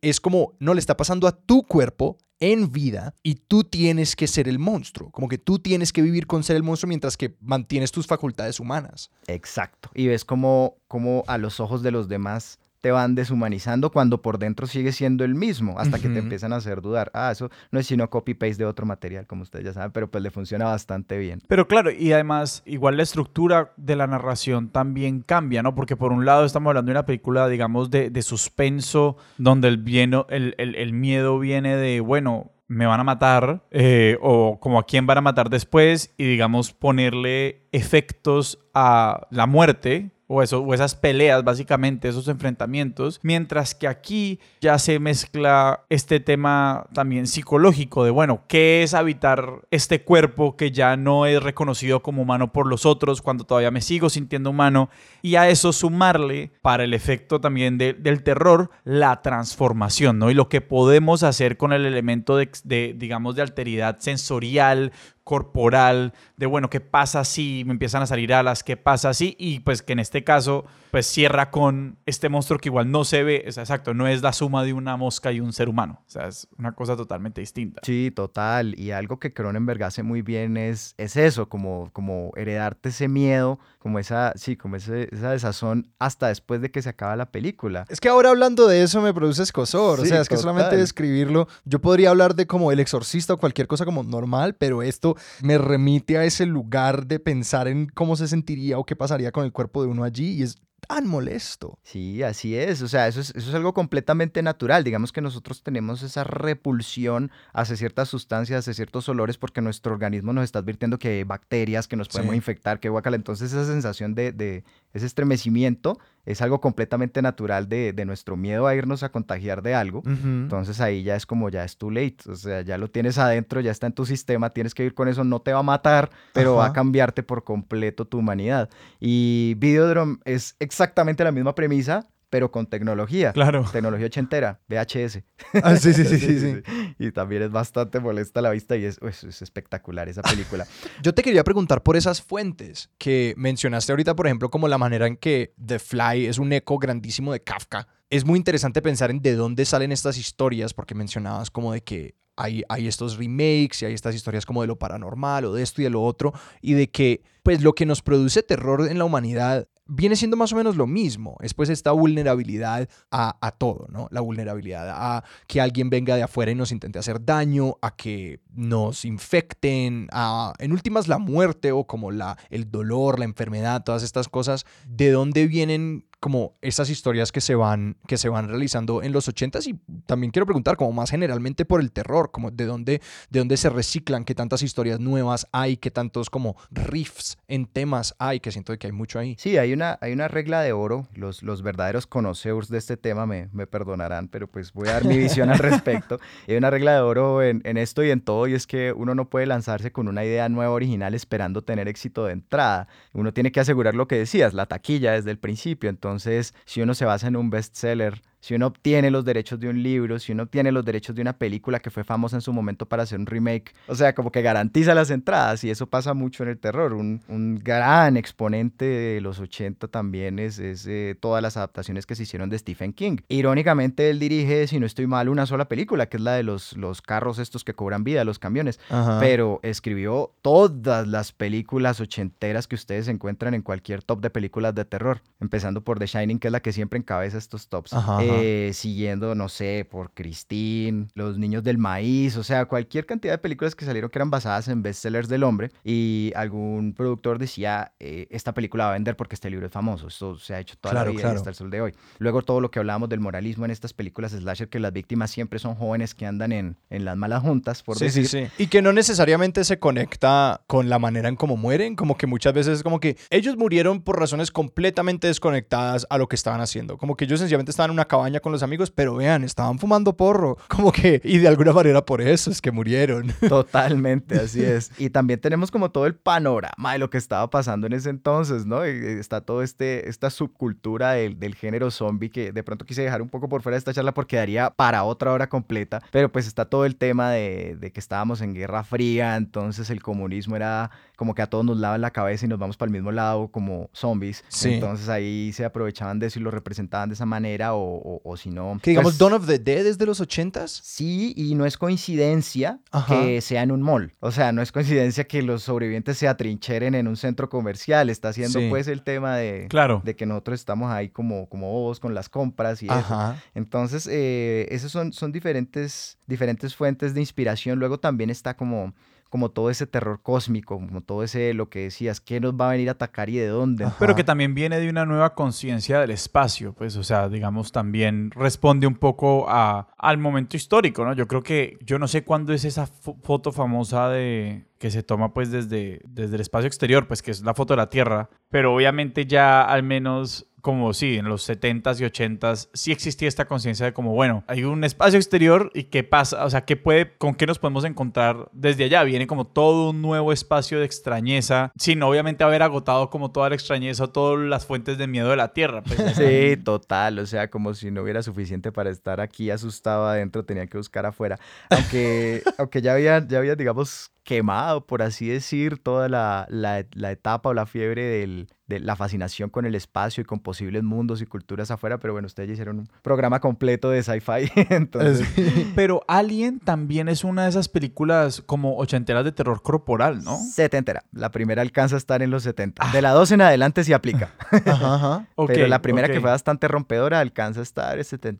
es como no le está pasando a tu cuerpo en vida y tú tienes que ser el monstruo, como que tú tienes que vivir con ser el monstruo mientras que mantienes tus facultades humanas. Exacto. Y ves como, como a los ojos de los demás te van deshumanizando cuando por dentro sigue siendo el mismo, hasta que te empiezan a hacer dudar. Ah, eso no es sino copy-paste de otro material, como ustedes ya saben, pero pues le funciona bastante bien. Pero claro, y además, igual la estructura de la narración también cambia, ¿no? Porque por un lado estamos hablando de una película, digamos, de, de suspenso, donde el, bien, el, el, el miedo viene de, bueno, me van a matar eh, o como a quién van a matar después y digamos ponerle efectos a la muerte o, esas peleas, básicamente, esos enfrentamientos, mientras que aquí ya se mezcla este tema también psicológico de, bueno, ¿qué es habitar este cuerpo que ya no es reconocido como humano por los otros cuando todavía me sigo sintiendo humano? Y a eso sumarle, para el efecto también del terror, la transformación, ¿no? Y lo que podemos hacer con el elemento de digamos, de alteridad sensorial, corporal, de bueno, ¿qué pasa si me empiezan a salir alas? ¿Qué pasa si? Y pues que en este caso, pues cierra con este monstruo que igual no se ve, es exacto, no es la suma de una mosca y un ser humano, o sea, es una cosa totalmente distinta. Sí, total, y algo que Cronenberg hace muy bien es, es eso, como, como heredarte ese miedo, como esa, sí, como ese, esa desazón hasta después de que se acaba la película. Es que ahora hablando de eso me produce escosor, o sea, es que solamente describirlo, yo podría hablar de como el exorcista o cualquier cosa como normal, pero esto me remite a ese lugar de pensar en cómo se sentiría o qué pasaría con el cuerpo de uno allí y es tan molesto. Sí, así es. O sea, eso es, eso es algo completamente natural. Digamos que nosotros tenemos esa repulsión hacia ciertas sustancias, hacia ciertos olores, porque nuestro organismo nos está advirtiendo que hay bacterias que nos podemos infectar, que guacala. Entonces esa sensación de, de, ese estremecimiento es algo completamente natural de, nuestro miedo a irnos a contagiar de algo. Entonces ahí ya es como ya es too late. O sea, ya lo tienes adentro, ya está en tu sistema, tienes que ir con eso, no te va a matar, pero va a cambiarte por completo tu humanidad. Y Videodrome es exactamente la misma premisa, pero con tecnología. Claro. Tecnología ochentera, VHS. Ah, sí, sí, sí, sí, sí. Y también es bastante molesta la vista y es, es, es espectacular esa película. Yo te quería preguntar por esas fuentes que mencionaste ahorita, por ejemplo, como la manera en que The Fly es un eco grandísimo de Kafka. Es muy interesante pensar en de dónde salen estas historias, porque mencionabas como de que hay, hay estos remakes y hay estas historias como de lo paranormal o de esto y de lo otro, y de que pues lo que nos produce terror en la humanidad viene siendo más o menos lo mismo. Es pues esta vulnerabilidad a, a, todo, ¿no? La vulnerabilidad a que alguien venga de afuera y nos intente hacer daño, a que nos infecten, a, en últimas, la muerte o como la, el dolor, la enfermedad, todas estas cosas. ¿De dónde vienen como estas historias que se van que se van realizando en los 80s y también quiero preguntar como más generalmente por el terror, como de dónde de dónde se reciclan, qué tantas historias nuevas hay, qué tantos como riffs en temas hay, que siento que hay mucho ahí. Sí, hay una hay una regla de oro, los, los verdaderos conocedores de este tema me, me perdonarán, pero pues voy a dar mi visión al respecto. Hay una regla de oro en, en esto y en todo y es que uno no puede lanzarse con una idea nueva original esperando tener éxito de entrada. Uno tiene que asegurar lo que decías, la taquilla desde el principio, entonces entonces, si uno se basa en un bestseller, si uno obtiene los derechos de un libro, si uno obtiene los derechos de una película que fue famosa en su momento para hacer un remake, o sea, como que garantiza las entradas y eso pasa mucho en el terror. Un, un gran exponente de los 80 también es, es eh, todas las adaptaciones que se hicieron de Stephen King. Irónicamente, él dirige, si no estoy mal, una sola película, que es la de los, los carros estos que cobran vida, los camiones, Ajá. pero escribió todas las películas ochenteras que ustedes encuentran en cualquier top de películas de terror, empezando por The Shining, que es la que siempre encabeza estos tops. Ajá, ajá. Eh, siguiendo, no sé, por Christine, Los Niños del Maíz, o sea, cualquier cantidad de películas que salieron que eran basadas en bestsellers del hombre y algún productor decía, eh, esta película va a vender porque este libro es famoso, esto se ha hecho toda Claro, la vida claro. hasta el sol de hoy. Luego todo lo que hablábamos del moralismo en estas películas slasher, que las víctimas siempre son jóvenes que andan en, en las malas juntas, por Sí, decir. sí, sí. Y que no necesariamente se conecta con la manera en cómo mueren, como que muchas veces es como que ellos murieron por razones completamente desconectadas a lo que estaban haciendo. Como que ellos sencillamente estaban en una cabaña con los amigos, pero vean, estaban fumando porro. Como que, y de alguna manera por eso es que murieron. Totalmente, así es. Y también tenemos como todo el panorama de lo que estaba pasando en ese entonces, ¿no? Y está todo este, esta subcultura del, del género zombie que de pronto quise dejar un poco por fuera de esta charla porque daría para otra hora completa, pero pues está todo el tema de, de que estábamos en Guerra Fría, entonces el comunismo era como que a todos nos lavan la cabeza y nos vamos para el mismo lado como zombies. Sí. Entonces ahí se aprovechaban de eso y lo representaban de esa manera o, o, o si no... Que digamos, pues, Dawn of the Dead es de los ochentas. Sí, y no es coincidencia Ajá. que sea en un mall. O sea, no es coincidencia que los sobrevivientes se atrincheren en un centro comercial. Está haciendo Sí. pues el tema de, Claro. de que nosotros estamos ahí como, como bobos con las compras y eso. Ajá. Entonces, eh, esas son, son diferentes, diferentes fuentes de inspiración. Luego también está como, como todo ese terror cósmico, como todo ese, lo que decías, qué nos va a venir a atacar y de dónde. Ajá. Pero que también viene de una nueva conciencia del espacio, pues, o sea, digamos, también responde un poco a, al momento histórico, ¿no? Yo creo que, yo no sé cuándo es esa fo- foto famosa de que se toma pues desde, desde el espacio exterior, pues que es la foto de la Tierra, pero obviamente ya al menos como sí, en los 70s y 80s sí existía esta conciencia de como, bueno, hay un espacio exterior y qué pasa, o sea, qué puede, con qué nos podemos encontrar desde allá. Viene como todo un nuevo espacio de extrañeza, sin obviamente haber agotado como toda la extrañeza todas las fuentes de miedo de la Tierra. Pues, Sí, total, o sea, como si no hubiera suficiente para estar aquí asustado adentro, tenía que buscar afuera. Aunque, aunque ya había, ya había, digamos, quemado, por así decir, toda la, la- la etapa o la fiebre del- de la fascinación con el espacio y con posibles mundos y culturas afuera, pero bueno, ustedes ya hicieron un programa completo de sci-fi, entonces... Pero Alien también es una de esas películas como ochenteras de terror corporal, ¿no? Setentera, la primera alcanza a estar en los 70. De la 2 en adelante sí aplica. Ajá, ajá. Ok, pero la primera que fue bastante rompedora alcanza a estar en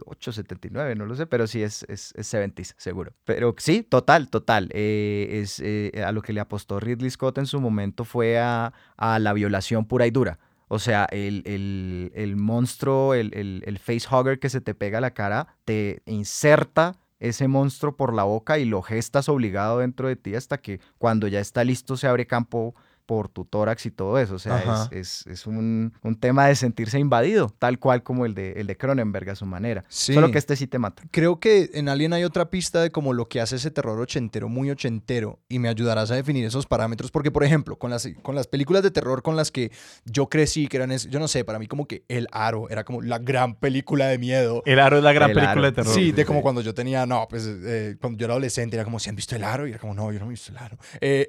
78, 79, no lo sé, pero sí es, es, es 70s, seguro. Pero sí, total, total. eh, es, eh, a lo que le apostó Ridley Scott en su momento fue a, a la violación pura y dura. O sea, el, el- el monstruo, el, el, el facehugger que se te pega a la cara, te inserta ese monstruo por la boca y lo gestas obligado dentro de ti hasta que cuando ya está listo se abre campo por tu tórax y todo eso. O sea, es, es, un, un, tema de sentirse invadido, tal cual como el de, el de Cronenberg a su manera. Solo que este sí te mata. Creo que en Alien hay otra pista de como lo que hace ese terror ochentero, muy ochentero, y me ayudarás a definir esos parámetros, porque por ejemplo, con las, con las películas de terror con las que yo crecí, que eran, yo no sé, para mí como que El Aro era como la gran película de miedo. El Aro es la gran película de terror. Sí, de como cuando yo tenía, no, pues eh, cuando yo era adolescente era como, ¿si han visto El Aro? Y era como, no, yo no he visto El Aro. Eh,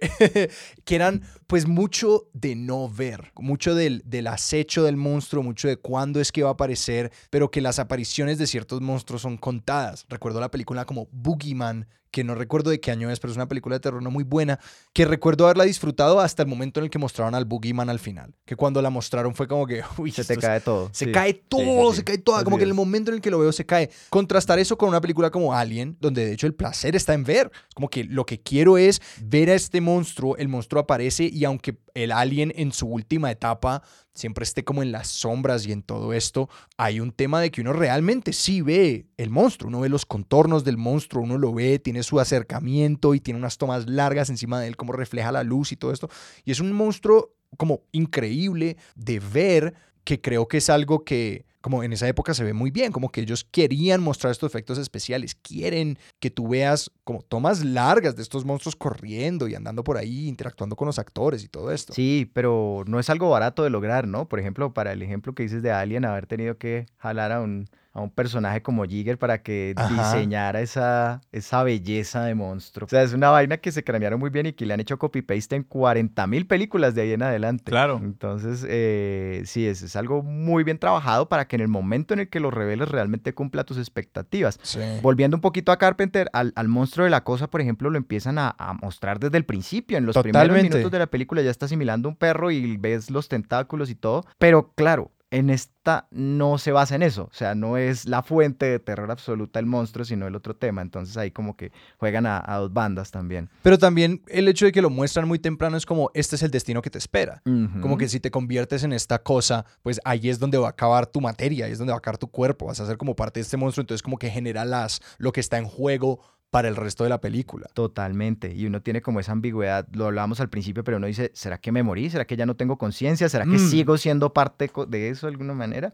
que eran pues mucho de no ver, mucho del, del acecho del monstruo, mucho de cuándo es que va a aparecer, pero que las apariciones de ciertos monstruos son contadas. Recuerdo la película como Boogeyman que no recuerdo de qué año es, pero es una película de terror no muy buena, que recuerdo haberla disfrutado hasta el momento en el que mostraron al Boogeyman al final. Que cuando la mostraron fue como que, uy, se te cae todo. Se cae todo, se cae todo. Como que en el momento en el que lo veo se cae. Contrastar eso con una película como Alien, donde de hecho el placer está en ver. Como que lo que quiero es ver a este monstruo, el monstruo aparece y aunque el alien en su última etapa siempre esté como en las sombras y en todo esto, hay un tema de que uno realmente sí ve el monstruo, uno ve los contornos del monstruo, uno lo ve, tiene su acercamiento y tiene unas tomas largas encima de él, como refleja la luz y todo esto. Y es un monstruo como increíble de ver que creo que es algo que como en esa época se ve muy bien, como que ellos querían mostrar estos efectos especiales, quieren que tú veas como tomas largas de estos monstruos corriendo y andando por ahí, interactuando con los actores y todo esto. Sí, pero no es algo barato de lograr, ¿no? Por ejemplo, para el ejemplo que dices de Alien, haber tenido que jalar a un a un personaje como Jigger para que diseñara esa, esa belleza de monstruo. O sea, es una vaina que se cranearon muy bien y que le han hecho copy-paste en 40 mil películas de ahí en adelante. Claro. Entonces, eh, sí, es, es, algo muy bien trabajado para que en el momento en el que lo reveles realmente cumpla tus expectativas. Volviendo un poquito a Carpenter, al, al, monstruo de la cosa, por ejemplo, lo empiezan a, a mostrar desde el principio. En los primeros minutos de la película ya está asimilando un perro y ves los tentáculos y todo. Pero claro, en esta no se basa en eso, o sea, no es la fuente de terror absoluta el monstruo, sino el otro tema, entonces ahí como que juegan a, dos bandas también. Pero también el hecho de que lo muestran muy temprano es como, este es el destino que te espera, como que si te conviertes en esta cosa, pues ahí es donde va a acabar tu materia, ahí es donde va a acabar tu cuerpo, vas a ser como parte de este monstruo, entonces como que genera las, lo que está en juego para el resto de la película. Totalmente. Y uno tiene como esa ambigüedad, lo hablábamos al principio, pero uno dice, ¿será que me morí? ¿Será que ya no tengo conciencia? ¿Será que mm. sigo siendo parte de eso de alguna manera?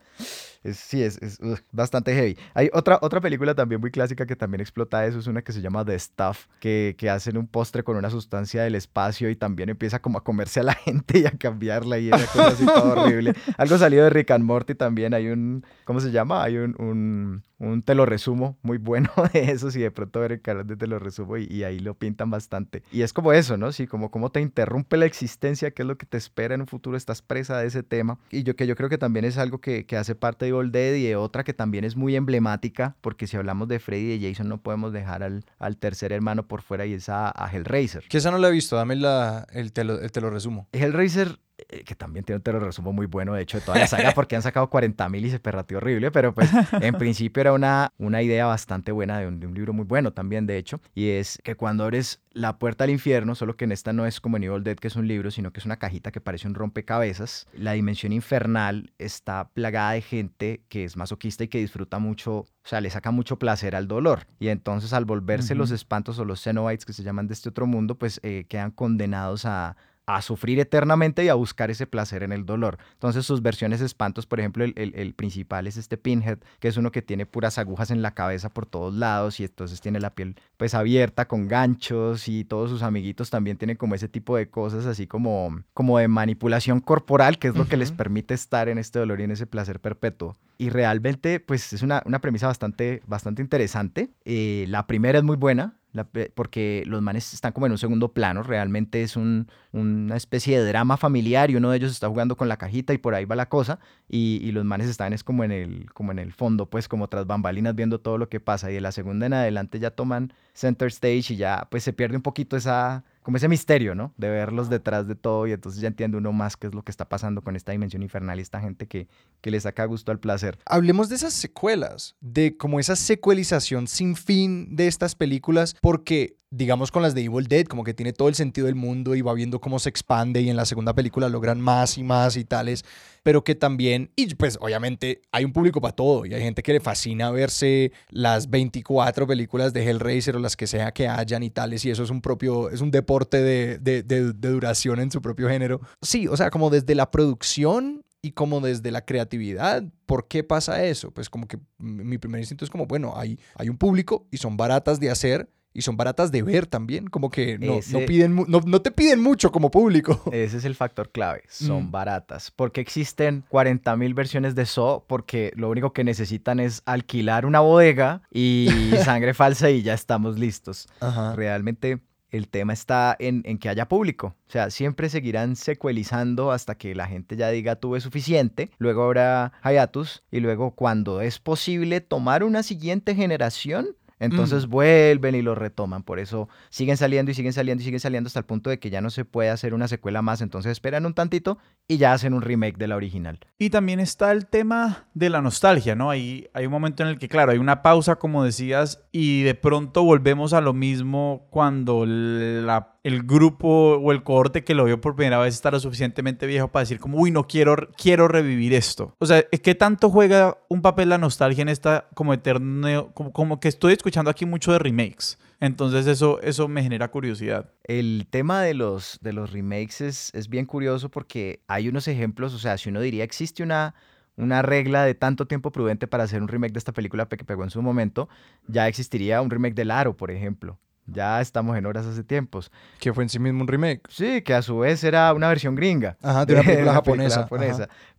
Sí, es, es bastante heavy. Hay otra, otra película también muy clásica que también explota eso, es una que se llama The Stuff, que, que hacen un postre con una sustancia del espacio y también empieza como a comerse a la gente y a cambiarla y una cosa así todo horrible. Algo salido de Rick and Morty también, hay un, ¿cómo se llama? Hay un, un, un te lo resumo muy bueno de eso, si de pronto ver el canal de te lo resumo y, ahí lo pintan bastante. Y es como eso, ¿no? Sí, como cómo te interrumpe la existencia, qué es lo que te espera en un futuro, estás presa de ese tema. Y yo que yo creo que también es algo que, que hace parte de Dead y de otra que también es muy emblemática, porque si hablamos de Freddy y de Jason no podemos dejar al, al tercer hermano por fuera y es a, Hellraiser. Que esa no la he visto, dame la, el, te lo, te lo resumo. Hellraiser que también tiene un te lo resumo muy bueno, de hecho, de toda la saga, porque han sacado 40 mil y se perratió horrible, pero pues en principio era una, una idea bastante buena de un, de un, libro muy bueno también, de hecho, y es que cuando abres la puerta al infierno, solo que en esta no es como en Evil Dead, que es un libro, sino que es una cajita que parece un rompecabezas, la dimensión infernal está plagada de gente que es masoquista y que disfruta mucho, o sea, le saca mucho placer al dolor, y entonces al volverse los espantos o los Cenobites, que se llaman de este otro mundo, pues eh, quedan condenados a a sufrir eternamente y a buscar ese placer en el dolor. Entonces sus versiones espantos, por ejemplo, el, el, principal es este Pinhead, que es uno que tiene puras agujas en la cabeza por todos lados y entonces tiene la piel pues abierta con ganchos y todos sus amiguitos también tienen como ese tipo de cosas así como, como de manipulación corporal, que es lo que les permite estar en este dolor y en ese placer perpetuo. Y realmente pues es una, una premisa bastante, bastante interesante. Eh, la primera es muy buena, porque los manes están como en un segundo plano, realmente es un, una especie de drama familiar y uno de ellos está jugando con la cajita y por ahí va la cosa y, y, los manes están es como en, el, como en el fondo, pues como tras bambalinas viendo todo lo que pasa y de la segunda en adelante ya toman center stage y ya pues se pierde un poquito esa como ese misterio, ¿no? De verlos detrás de todo y entonces ya entiende uno más qué es lo que está pasando con esta dimensión infernal y esta gente que, que le saca gusto al placer. Hablemos de esas secuelas, de como esa secuelización sin fin de estas películas, porque digamos con las de Evil Dead, como que tiene todo el sentido del mundo y va viendo cómo se expande y en la segunda película logran más y más y tales, pero que también, y pues obviamente hay un público para todo y hay gente que le fascina verse las 24 películas de Hellraiser o las que sea que hayan y tales y eso es un propio, es un deporte de, de, de duración en su propio género. Sí, o sea, como desde la producción y como desde la creatividad, ¿por qué pasa eso? Pues como que mi primer instinto es como, bueno, hay, hay un público y son baratas de hacer y son baratas de ver también, como que no, no piden, no, no, te piden mucho como público. Ese es el factor clave, son mm. baratas. Porque existen 40 mil versiones de So, porque lo único que necesitan es alquilar una bodega y sangre falsa y ya estamos listos. Realmente el tema está en, que haya público. O sea, siempre seguirán secuelizando hasta que la gente ya diga tuve suficiente. Luego habrá hiatus y luego cuando es posible tomar una siguiente generación, entonces mm. vuelven y lo retoman. Por eso siguen saliendo y siguen saliendo y siguen saliendo hasta el punto de que ya no se puede hacer una secuela más. Entonces esperan un tantito y ya hacen un remake de la original. Y también está el tema de la nostalgia, ¿no? Hay, hay un momento en el que, claro, hay una pausa, como decías, y de pronto volvemos a lo mismo cuando la el grupo o el cohorte que lo vio por primera vez está lo suficientemente viejo para decir como, uy, no quiero, quiero revivir esto. O sea, ¿qué tanto juega un papel la nostalgia en esta como eterno, como, como que estoy escuchando aquí mucho de remakes? Entonces eso, eso me genera curiosidad. El tema de los, de los remakes es, es bien curioso porque hay unos ejemplos, o sea, si uno diría existe una una regla de tanto tiempo prudente para hacer un remake de esta película que pegó en su momento, ya existiría un remake de Laro, por ejemplo. Ya estamos en horas hace tiempos. Que fue en sí mismo un remake. Sí, que a su vez era una versión gringa. Ajá, de una película japonesa.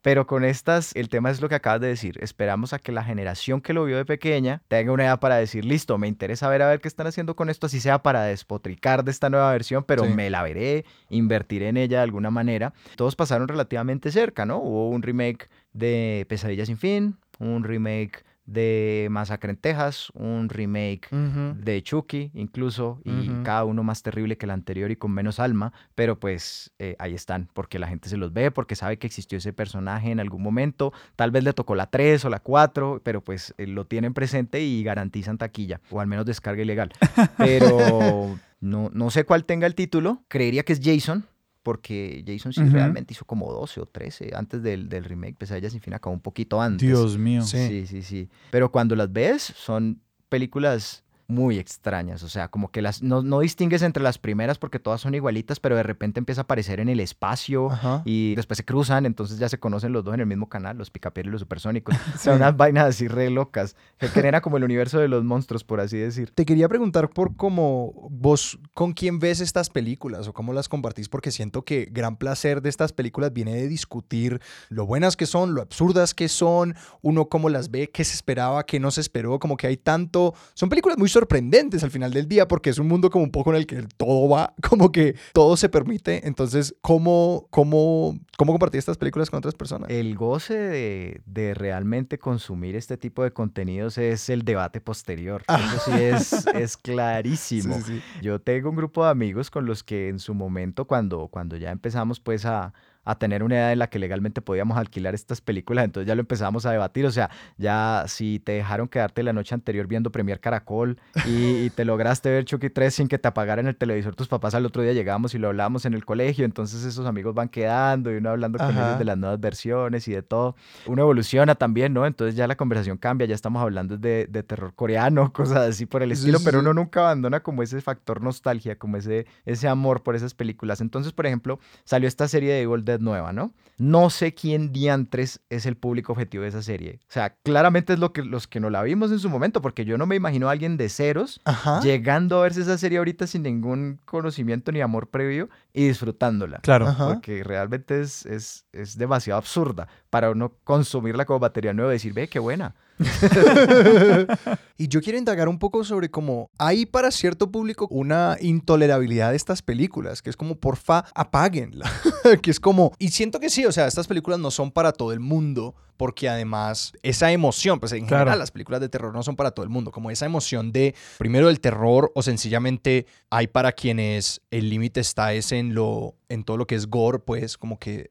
Pero con estas, el tema es lo que acabas de decir. Esperamos a que la generación que lo vio de pequeña tenga una idea para decir, listo, me interesa ver a ver qué están haciendo con esto, así sea para despotricar de esta nueva versión, pero me la veré, invertiré en ella de alguna manera. Todos pasaron relativamente cerca, ¿no? Hubo un remake de Pesadilla sin fin, un remake de Masacre en Texas, un remake de Chucky incluso, y cada uno más terrible que el anterior y con menos alma, pero pues eh, ahí están, porque la gente se los ve, porque sabe que existió ese personaje en algún momento, tal vez le tocó la 3 o la 4, pero pues eh, lo tienen presente y garantizan taquilla, o al menos descarga ilegal. Pero no, no sé cuál tenga el título, creería que es Jason, porque Jason sí realmente hizo como 12 o 13 antes del, del remake, Pesadilla sin fin acabó un poquito antes. Dios mío. Sí, sí, sí. Pero cuando las ves, son películas muy extrañas. O sea, como que las no, no, distingues entre las primeras porque todas son igualitas, pero de repente empieza a aparecer en el espacio y después se cruzan, entonces ya se conocen los dos en el mismo canal, los picapiedras y los supersónicos. Son unas vainas así re locas. Que genera como el universo de los monstruos, por así decir. Te quería preguntar por cómo vos, con quién ves estas películas o cómo las compartís, porque siento que gran placer de estas películas viene de discutir lo buenas que son, lo absurdas que son, uno cómo las ve, qué se esperaba, qué no se esperó, como que hay tanto... Son películas muy sorprendentes al final del día porque es un mundo como un poco en el que todo va, como que todo se permite. Entonces, ¿cómo, cómo, cómo compartir estas películas con otras personas? El goce de, de realmente consumir este tipo de contenidos es el debate posterior. Ah. Eso sí es, es clarísimo. Yo tengo un grupo de amigos con los que en su momento, cuando, cuando ya empezamos pues a a tener una edad en la que legalmente podíamos alquilar estas películas, entonces ya lo empezamos a debatir, o sea, ya si te dejaron quedarte la noche anterior viendo Premier Caracol y, te lograste ver Chucky 3 sin que te apagaran el televisor, tus papás al otro día llegábamos y lo hablábamos en el colegio, entonces esos amigos van quedando y uno hablando con ellos de las nuevas versiones y de todo. Uno evoluciona también, ¿no? Entonces ya la conversación cambia, ya estamos hablando de, de terror coreano, cosas así por el estilo, pero uno nunca abandona como ese factor nostalgia, como ese, ese amor por esas películas. Entonces, por ejemplo, salió esta serie de Evil Dead nueva, ¿no? No sé quién diantres es el público objetivo de esa serie. O sea, claramente es lo que, los que no la vimos en su momento, porque yo no me imagino a alguien de ceros llegando a verse esa serie ahorita sin ningún conocimiento ni amor previo y disfrutándola. Claro. Porque realmente es, es, es demasiado absurda para uno consumirla como batería nueva y decir, ve, qué buena. y yo quiero indagar un poco sobre cómo hay para cierto público una intolerabilidad de estas películas, que es como, porfa, apáguenla. que es como, y siento que sí, o sea, estas películas no son para todo el mundo, porque además esa emoción, pues en general las películas de terror no son para todo el mundo, como esa emoción de primero el terror o sencillamente hay para quienes el límite está es en lo en todo lo que es gore, pues como que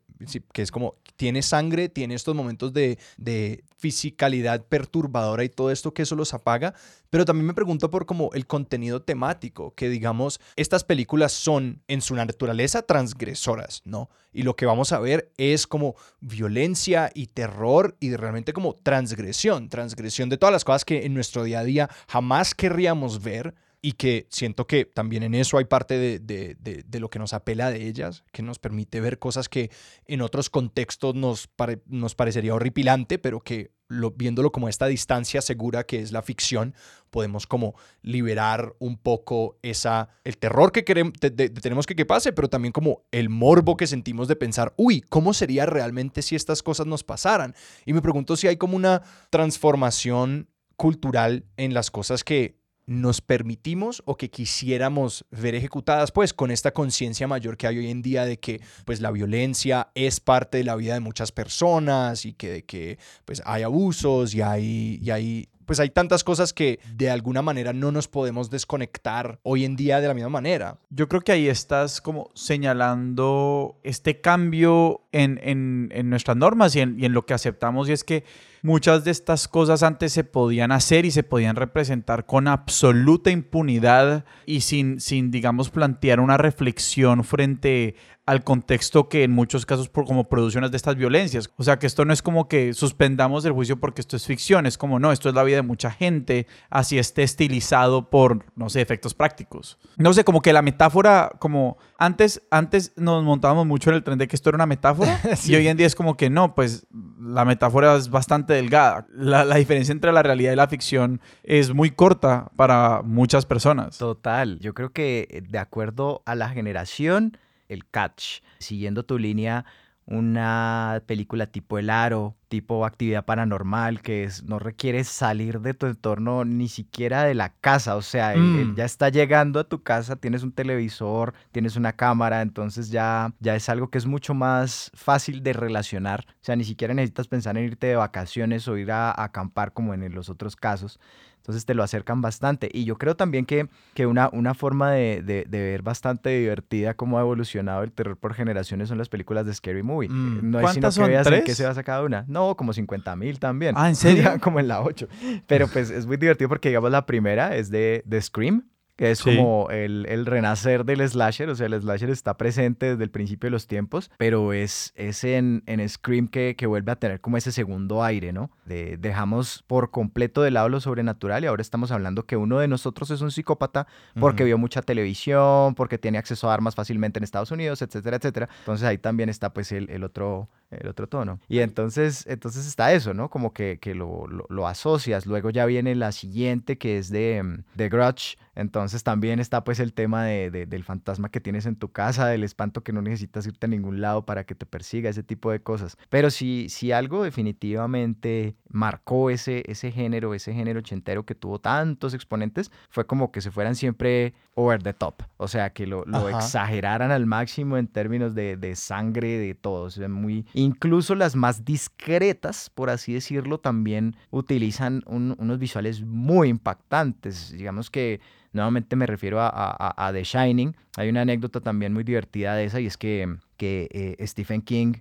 que es como, tiene sangre, tiene estos momentos de, de fisicalidad perturbadora y todo esto que eso los apaga, pero también me pregunto por como el contenido temático, que digamos, estas películas son en su naturaleza transgresoras, ¿no? Y lo que vamos a ver es como violencia y terror y realmente como transgresión, transgresión de todas las cosas que en nuestro día a día jamás querríamos ver y que siento que también en eso hay parte de, lo que nos apela de ellas, que nos permite ver cosas que en otros contextos nos, nos parecería horripilante, pero que lo, viéndolo como esta distancia segura que es la ficción, podemos como liberar un poco esa, el terror que queremos, tenemos que que pase, pero también como el morbo que sentimos de pensar, uy, ¿cómo sería realmente si estas cosas nos pasaran? Y me pregunto si hay como una transformación cultural en las cosas que nos permitimos o que quisiéramos ver ejecutadas, pues con esta conciencia mayor que hay hoy en día de que pues la violencia es parte de la vida de muchas personas y que de que pues hay abusos y hay, y hay pues hay tantas cosas que de alguna manera no nos podemos desconectar hoy en día de la misma manera. Yo creo que ahí estás como señalando este cambio en, en, nuestras normas y en, y en lo que aceptamos y es que muchas de estas cosas antes se podían hacer y se podían representar con absoluta impunidad y sin, sin digamos, plantear una reflexión frente al contexto que en muchos casos por como producciones de estas violencias. O sea, que esto no es como que suspendamos el juicio porque esto es ficción, es como no, esto es la vida de mucha gente, así esté estilizado por, no sé, efectos prácticos. No sé, como que la metáfora, como antes, antes nos montábamos mucho en el tren de que esto era una metáfora y hoy en día es como que no, pues la metáfora es bastante delgada. La, la diferencia entre la realidad y la ficción es muy corta para muchas personas. Total, yo creo que de acuerdo a la generación, el catch. Siguiendo tu línea, una película tipo El Aro, tipo actividad paranormal, que es, no requiere salir de tu entorno ni siquiera de la casa, o sea, mm. ya está llegando a tu casa, tienes un televisor, tienes una cámara, entonces ya, ya es algo que es mucho más fácil de relacionar, o sea, ni siquiera necesitas pensar en irte de vacaciones o ir a acampar como en los otros casos, entonces te lo acercan bastante. Y yo creo también que, que una, una forma de, de, ver bastante divertida cómo ha evolucionado el terror por generaciones son las películas de Scary Movie. Mm. No hay sino que veas en qué se basa cada una. No, como 50 mil también. Ah, ¿en serio? como en la 8. Pero pues es muy divertido porque, digamos, la primera es de, de Scream que es como el, el, renacer del slasher, o sea, el slasher está presente desde el principio de los tiempos, pero es, es en, en Scream que, que vuelve a tener como ese segundo aire, ¿no? De, dejamos por completo de lado lo sobrenatural y ahora estamos hablando que uno de nosotros es un psicópata porque vio mucha televisión, porque tiene acceso a armas fácilmente en Estados Unidos, etcétera, etcétera. Entonces ahí también está pues el, el otro, el otro tono. Y entonces, entonces está eso, ¿no? Como que, que lo, lo, asocias. Luego ya viene la siguiente que es de, de Grudge, entonces también está pues el tema de, del fantasma que tienes en tu casa, del espanto que no necesitas irte a ningún lado para que te persiga, ese tipo de cosas. Pero si, si algo definitivamente marcó ese, ese género, ese género ochentero que tuvo tantos exponentes, fue como que se fueran siempre over the top. O sea, que lo, lo exageraran al máximo en términos de, de sangre, de todo. O sea, muy... Incluso las más discretas, por así decirlo, también utilizan unos visuales muy impactantes. Digamos que Nuevamente me refiero a, The Shining. Hay una anécdota también muy divertida de esa y es que, que eh, Stephen King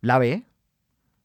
la ve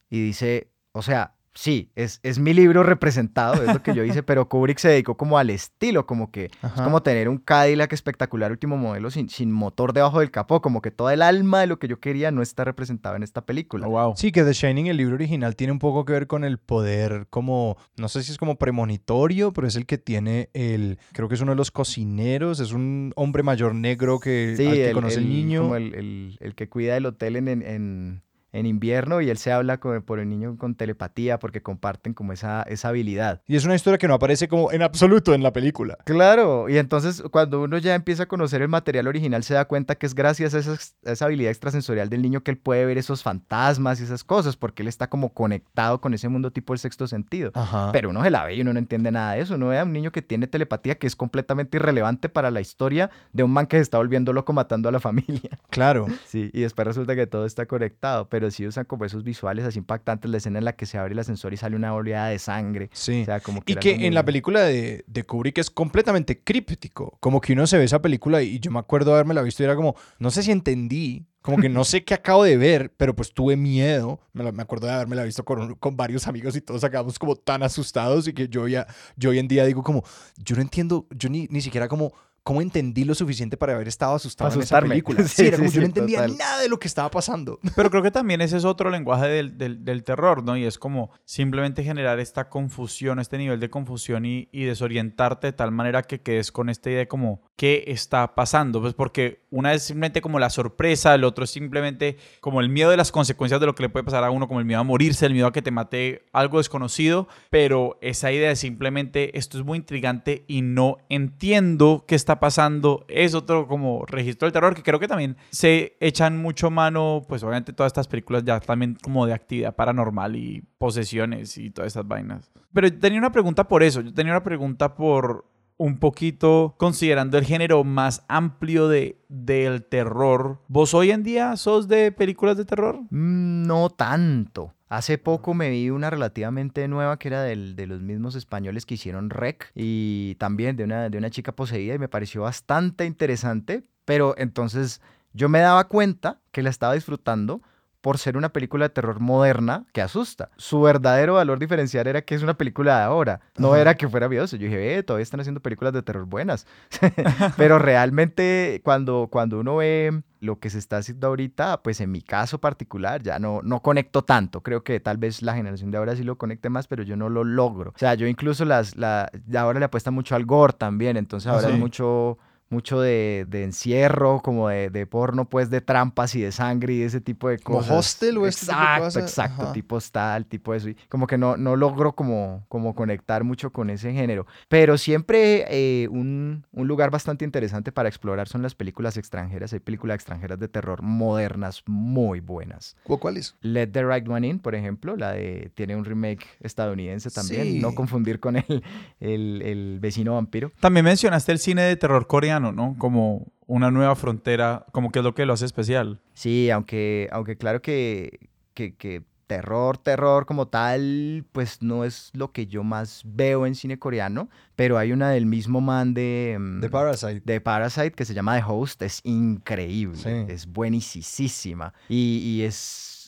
y dice, o sea, sí, es, es mi libro representado, es lo que yo hice, pero Kubrick se dedicó como al estilo, como que es como tener un Cadillac espectacular último modelo sin, sin motor debajo del capó, como que toda el alma de lo que yo quería no está representado en esta película. Oh, wow. Sí, que The Shining, el libro original, tiene un poco que ver con el poder como, no sé si es como premonitorio, pero es el que tiene el, creo que es uno de los cocineros, es un hombre mayor negro que, que conoce el, niño. Como el, el, que cuida el hotel en, en en invierno y él se habla con, por el niño con telepatía porque comparten como esa, esa habilidad. Y es una historia que no aparece como en absoluto en la película. Claro, y entonces cuando uno ya empieza a conocer el material original se da cuenta que es gracias a esa, esa habilidad extrasensorial del niño que él puede ver esos fantasmas y esas cosas porque él está como conectado con ese mundo tipo el sexto sentido. Pero uno se la ve y uno no entiende nada de eso. Uno ve a un niño que tiene telepatía que es completamente irrelevante para la historia de un man que se está volviendo loco matando a la familia. Claro. Sí, y después resulta que todo está conectado. Pero pero sí usan como esos visuales así impactantes, la escena en la que se abre el ascensor y sale una oleada de sangre. Sí. O sea, como Y era que en la película de, de Kubrick es completamente críptico. Como que uno se ve esa película y yo me acuerdo de haberme la visto y era como, no sé si entendí, como que no sé qué acabo de ver, pero pues tuve miedo. Me, la- me acuerdo de haberme la visto con, con varios amigos y todos acabamos como tan asustados y que yo ya, yo hoy en día digo como, yo no entiendo, yo ni, ni siquiera como... ¿Cómo entendí lo suficiente para haber estado asustado Para en esa asustarme. película? Sí, Sí, era sí, como yo sí, no entendía total. nada de lo que estaba pasando. Pero creo que también ese es otro lenguaje del, del- del terror, ¿no? Y es como simplemente generar esta confusión, este nivel de confusión y, y desorientarte de tal manera que quedes con esta idea de como, ¿qué está pasando? Pues porque una es simplemente como la sorpresa, el otro es simplemente como el miedo de las consecuencias de lo que le puede pasar a uno, como el miedo a morirse, el miedo a que te mate algo desconocido, pero esa idea de simplemente esto es muy intrigante y no entiendo qué está pasando es otro como registro del terror que creo que también se echan mucho mano, pues obviamente todas estas películas ya también como de actividad paranormal y posesiones y todas esas vainas. Pero yo tenía una pregunta por eso, yo tenía una pregunta por un poquito considerando el género más amplio de, del terror. ¿Vos hoy en día sos de películas de terror? Mm, No tanto. Hace poco me vi una relativamente nueva que era del- de los mismos españoles que hicieron Rec y también de una, de una chica poseída y me pareció bastante interesante, pero entonces yo me daba cuenta que la estaba disfrutando por ser una película de terror moderna que asusta. Su verdadero valor diferencial era que es una película de ahora, no Ajá. era que fuera viejoso. Yo dije, ve, todavía están haciendo películas de terror buenas. Pero realmente cuando, cuando uno ve lo que se está haciendo ahorita, pues en mi caso particular ya no, no conecto tanto. Creo que tal vez la generación de ahora sí lo conecte más, pero yo no lo logro. O sea, yo incluso las, la, ahora le apuesta mucho al gore también, entonces Ah, ahora ¿sí? es mucho mucho de, de encierro, como de, de porno, pues de trampas y de sangre y ese tipo de ¿Como cosas. Hostel o este tipo de Exacto, exacto, Ajá. tipo tal, tipo eso. Y como que no, no logro como, como conectar mucho con ese género. Pero siempre eh, un, un lugar bastante interesante para explorar son las películas extranjeras. Hay películas extranjeras de terror modernas muy buenas. ¿Cu- ¿Cuál es? Let the Right One In, por ejemplo, la de tiene un remake estadounidense también. Sí. No confundir con el, el, el vecino vampiro. También mencionaste el cine de terror coreano, ¿no? Como una nueva frontera, como que es lo que lo hace especial. Sí, aunque, aunque claro que, que, que terror, terror como tal, pues no es lo que yo más veo en cine coreano, pero hay una del mismo man de, mm, The Parasite. de Parasite que se llama The Host, es increíble, Sí. es buenísima y, y es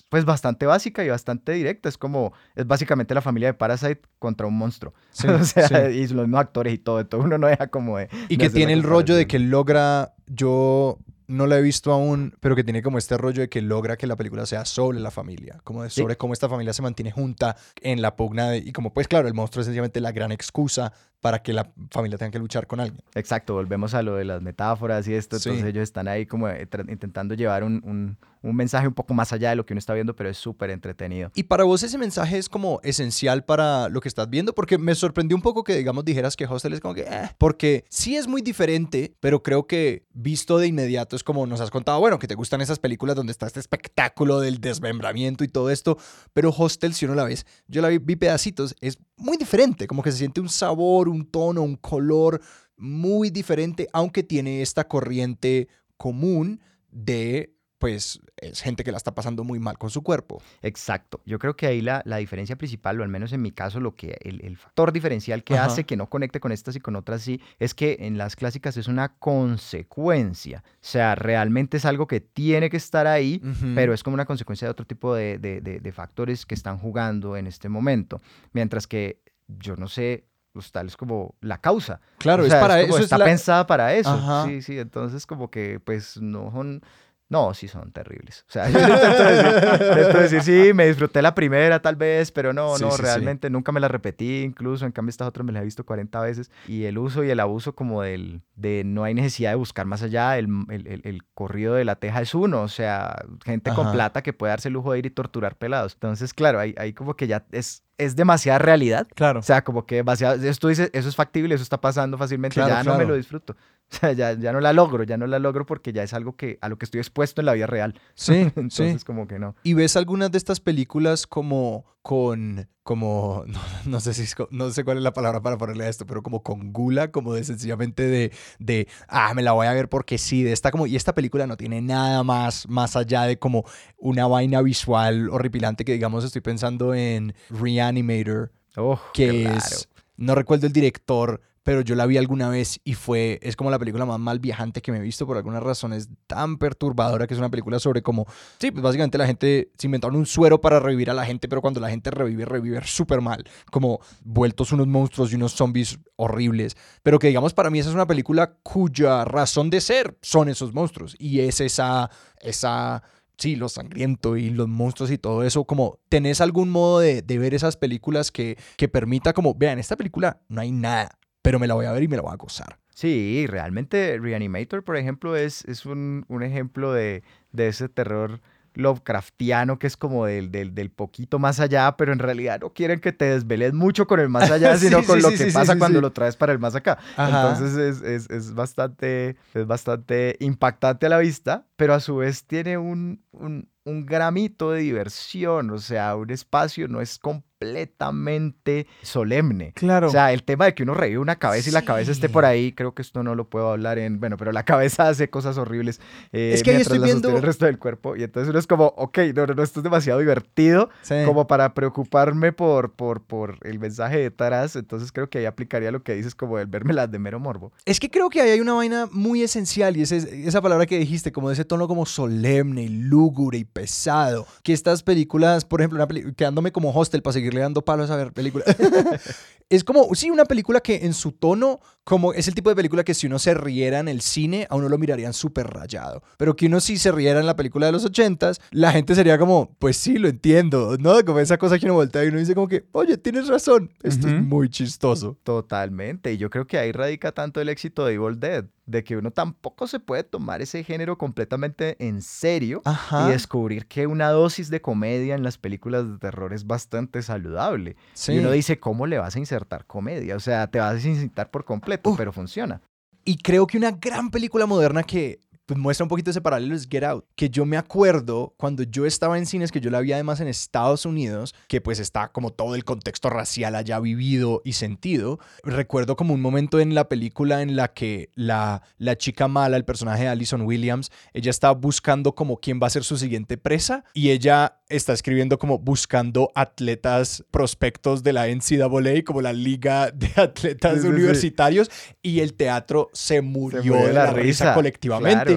pues bastante básica y bastante directa, es como, es básicamente la familia de Parasite contra un monstruo, Sí, o sea, sí. y los mismos actores y todo, entonces uno no deja como de... Y de que tiene el rollo de que logra, yo no la he visto aún, pero que tiene como este rollo de que logra que la película sea sobre la familia, como de Sí. sobre cómo esta familia se mantiene junta en la pugna de, y como pues claro, el monstruo es sencillamente la gran excusa para que la familia tenga que luchar con alguien. Exacto, volvemos a lo de las metáforas y esto. Sí. Entonces ellos están ahí como eh, intentando llevar un, un- un mensaje un poco más allá de lo que uno está viendo, pero es súper entretenido. Y para vos ese mensaje es como esencial para lo que estás viendo, porque me sorprendió un poco que, digamos, dijeras que Hostel es como que, eh, porque sí es muy diferente, pero creo que visto de inmediato como nos has contado, bueno, que te gustan esas películas donde está este espectáculo del desmembramiento y todo esto, pero Hostel, si uno la ves, yo la vi pedacitos, es muy diferente, como que se siente un sabor, un tono, un color muy diferente, aunque tiene esta corriente común de, pues, es gente que la está pasando muy mal con su cuerpo. Exacto. Yo creo que ahí la, la diferencia principal, o al menos en mi caso, lo que el, el factor diferencial que Ajá. hace que no conecte con estas y con otras sí, es que en las clásicas es una consecuencia. O sea, realmente es algo que tiene que estar ahí, pero es como una consecuencia de otro tipo de, de- de- de factores que están jugando en este momento. Mientras que yo no sé, pues, tal es como la causa. Claro, O es para como eso. Está es la- pensada para eso. Ajá. Sí, sí. Entonces, como que, pues, no son. No, sí son terribles. O sea, yo intento decir, intento decir, sí, me disfruté la primera tal vez, pero no, Sí, no, sí, sí. realmente nunca me la repetí, incluso, en cambio estas otras me las he visto 40 veces. Y el uso y el abuso como del, de no hay necesidad de buscar más allá, el, el- el- el corrido de la teja es uno, o sea, gente con plata que puede darse el lujo de ir y torturar pelados. Entonces, claro, ahí, ahí como que ya es, es demasiada realidad. Claro. O sea, como que demasiado, dices, eso es factible, eso está pasando fácilmente, Claro, ya no me lo disfruto. O sea, ya, ya no la logro, ya no la logro porque ya es algo que a lo que estoy expuesto en la vida real. Sí, Entonces, sí. como que no. ¿Y ves algunas de estas películas como con, como, no, sé si no sé cuál es la palabra para ponerle a esto, pero como con gula, como de sencillamente de, de, ah, me la voy a ver porque sí, de esta como, y esta película no tiene nada más, más allá de como una vaina visual horripilante que digamos estoy pensando en Reanimator, oh, que es, no recuerdo el director, pero yo la vi alguna vez y fue, es como la película más mal viajante que me he visto por alguna razón, es tan perturbadora que es una película sobre cómo, sí, pues básicamente la gente se inventaron un suero para revivir a la gente, pero cuando la gente revive, revive súper mal, como vueltos unos monstruos y unos zombies horribles, pero que digamos para mí esa es una película cuya razón de ser son esos monstruos y es esa, esa sí, lo sangriento y los monstruos y todo eso, como tenés algún modo de, de ver esas películas que, que permita como, vean, esta película no hay nada, pero me la voy a ver y me la voy a gozar. Sí, realmente Reanimator, por ejemplo, es, es un, un ejemplo de, de ese terror Lovecraftiano, que es como del, del, del, poquito más allá, pero en realidad no quieren que te desveles mucho con el más allá, sino con lo que pasa cuando lo traes para el más acá. Entonces es, es, es, bastante, es bastante impactante a la vista, pero a su vez tiene un, un, un gramito de diversión, o sea, un espacio no es completamente solemne. Claro. O sea, el tema de que uno revive una cabeza y la cabeza esté por ahí, creo que esto no lo puedo hablar en, bueno, pero la cabeza hace cosas horribles eh, es que ahí estoy viendo el resto del cuerpo y entonces uno es como, ok, no, no, no esto es demasiado divertido como para preocuparme por, por, por el mensaje detrás, entonces creo que ahí aplicaría lo que dices como el verme las de mero morbo. Es que creo que ahí hay una vaina muy esencial y es esa palabra que dijiste, como de ese tono como solemne y lúgubre y pesado, que estas películas, por ejemplo, una quedándome como hostel para seguir le dando palos a ver películas. es como, sí, una película que en su tono, como es el tipo de película que si uno se riera en el cine, a uno lo mirarían súper rayado. Pero que uno si se riera en la película de los ochentas, la gente sería como, pues sí, lo entiendo, ¿no? Como esa cosa que uno voltea y uno dice como que, oye, tienes razón, esto es muy chistoso. Totalmente, y yo creo que ahí radica tanto el éxito de Evil Dead de que uno tampoco se puede tomar ese género completamente en serio y descubrir que una dosis de comedia en las películas de terror es bastante saludable. Y uno dice, ¿cómo le vas a insertar comedia? O sea, te vas a insertar por completo, pero funciona. Y creo que una gran película moderna que pues muestra un poquito ese paralelo es Get Out, que yo me acuerdo cuando yo estaba en cines, que yo la vi además en Estados Unidos, que pues está como todo el contexto racial allá vivido y sentido. Recuerdo como un momento en la película en la que la, la chica mala, el personaje de Alison Williams, ella está buscando como quién va a ser su siguiente presa y ella está escribiendo como buscando atletas prospectos de la NCAA, como la liga de atletas universitarios, y el teatro se murió de la, risa, colectivamente.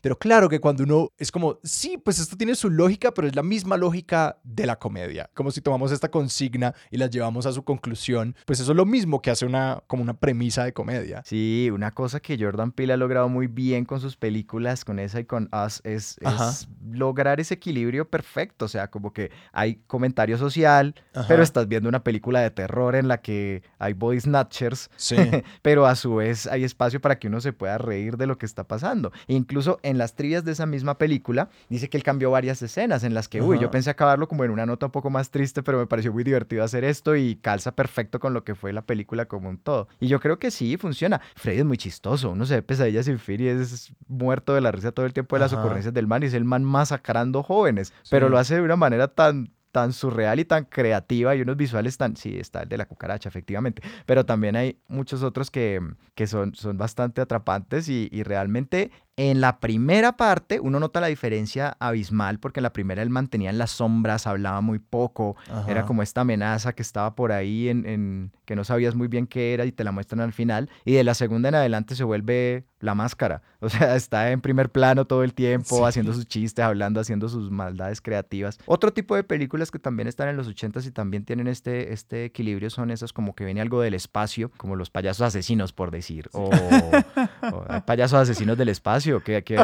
Pero claro que cuando uno es como, sí, pues esto tiene su lógica, pero es la misma lógica de la comedia. Como si tomamos esta consigna y la llevamos a su conclusión, pues eso es lo mismo que hace una, como una premisa de comedia. Sí, una cosa que Jordan Peele ha logrado muy bien con sus películas, con esa y con Us, es, lograr ese equilibrio perfecto. O sea, como que hay comentario social, pero estás viendo una película de terror en la que hay body snatchers, sí. pero a su vez hay espacio para que uno se pueda reír de lo que está pasando. incluso en las trivias de esa misma película, dice que él cambió varias escenas en las que, uy, yo pensé acabarlo como en una nota un poco más triste, pero me pareció muy divertido hacer esto y calza perfecto con lo que fue la película como un todo. Y yo creo que sí, funciona. Freddy es muy chistoso, uno se ve pesadillas sin fin y es muerto de la risa todo el tiempo de las ocurrencias del man y es el man masacrando jóvenes, pero lo hace de una manera tan tan surreal y tan creativa y unos visuales tan... Sí, está el de la cucaracha, efectivamente, pero también hay muchos otros que, que son, son bastante atrapantes y, y realmente en la primera parte uno nota la diferencia abismal porque en la primera él mantenía en las sombras, hablaba muy poco, era como esta amenaza que estaba por ahí en, en, que no sabías muy bien qué era y te la muestran al final. Y de la segunda en adelante se vuelve la máscara, o sea, está en primer plano todo el tiempo haciendo sus chistes, hablando, haciendo sus maldades creativas. Otro tipo de películas que también están en los ochentas y también tienen este, este equilibrio son esas como que viene algo del espacio, como los payasos asesinos por decir, o, o payasos asesinos del espacio que, que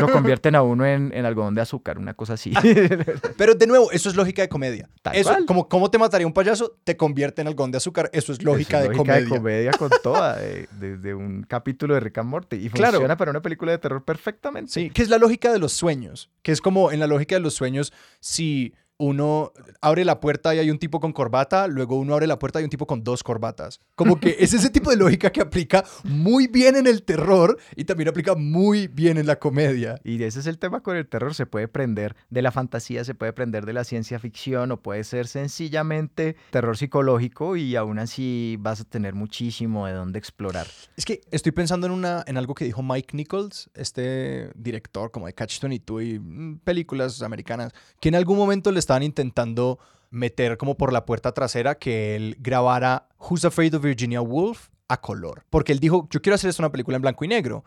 lo convierten a uno en, en, algodón de azúcar, una cosa así. Pero de nuevo, eso es lógica de comedia. eso, como cómo te mataría un payaso, te convierte en algodón de azúcar. Eso es lógica, de, lógica comedia. de comedia. con toda, desde un capítulo de Rick and Morty. Y funciona para una película de terror perfectamente. Sí, que es la lógica de los sueños. Que es como en la lógica de los sueños, si uno abre la puerta y hay un tipo con corbata, luego uno abre la puerta y hay un tipo con dos corbatas. Como que es ese tipo de lógica que aplica muy bien en el terror y también aplica muy bien en la comedia. Y ese es el tema con el terror, se puede prender de la fantasía, se puede prender de la ciencia ficción o puede ser sencillamente terror psicológico y aún así vas a tener muchísimo de dónde explorar. Es que estoy pensando en, una, en algo que dijo Mike Nichols, este director como de Catch 22 y mm, películas americanas, que en algún momento le estaban intentando meter como por la puerta trasera que él grabara Who's Afraid of Virginia Woolf a color. Porque él dijo, yo quiero hacer esta una película en blanco y negro.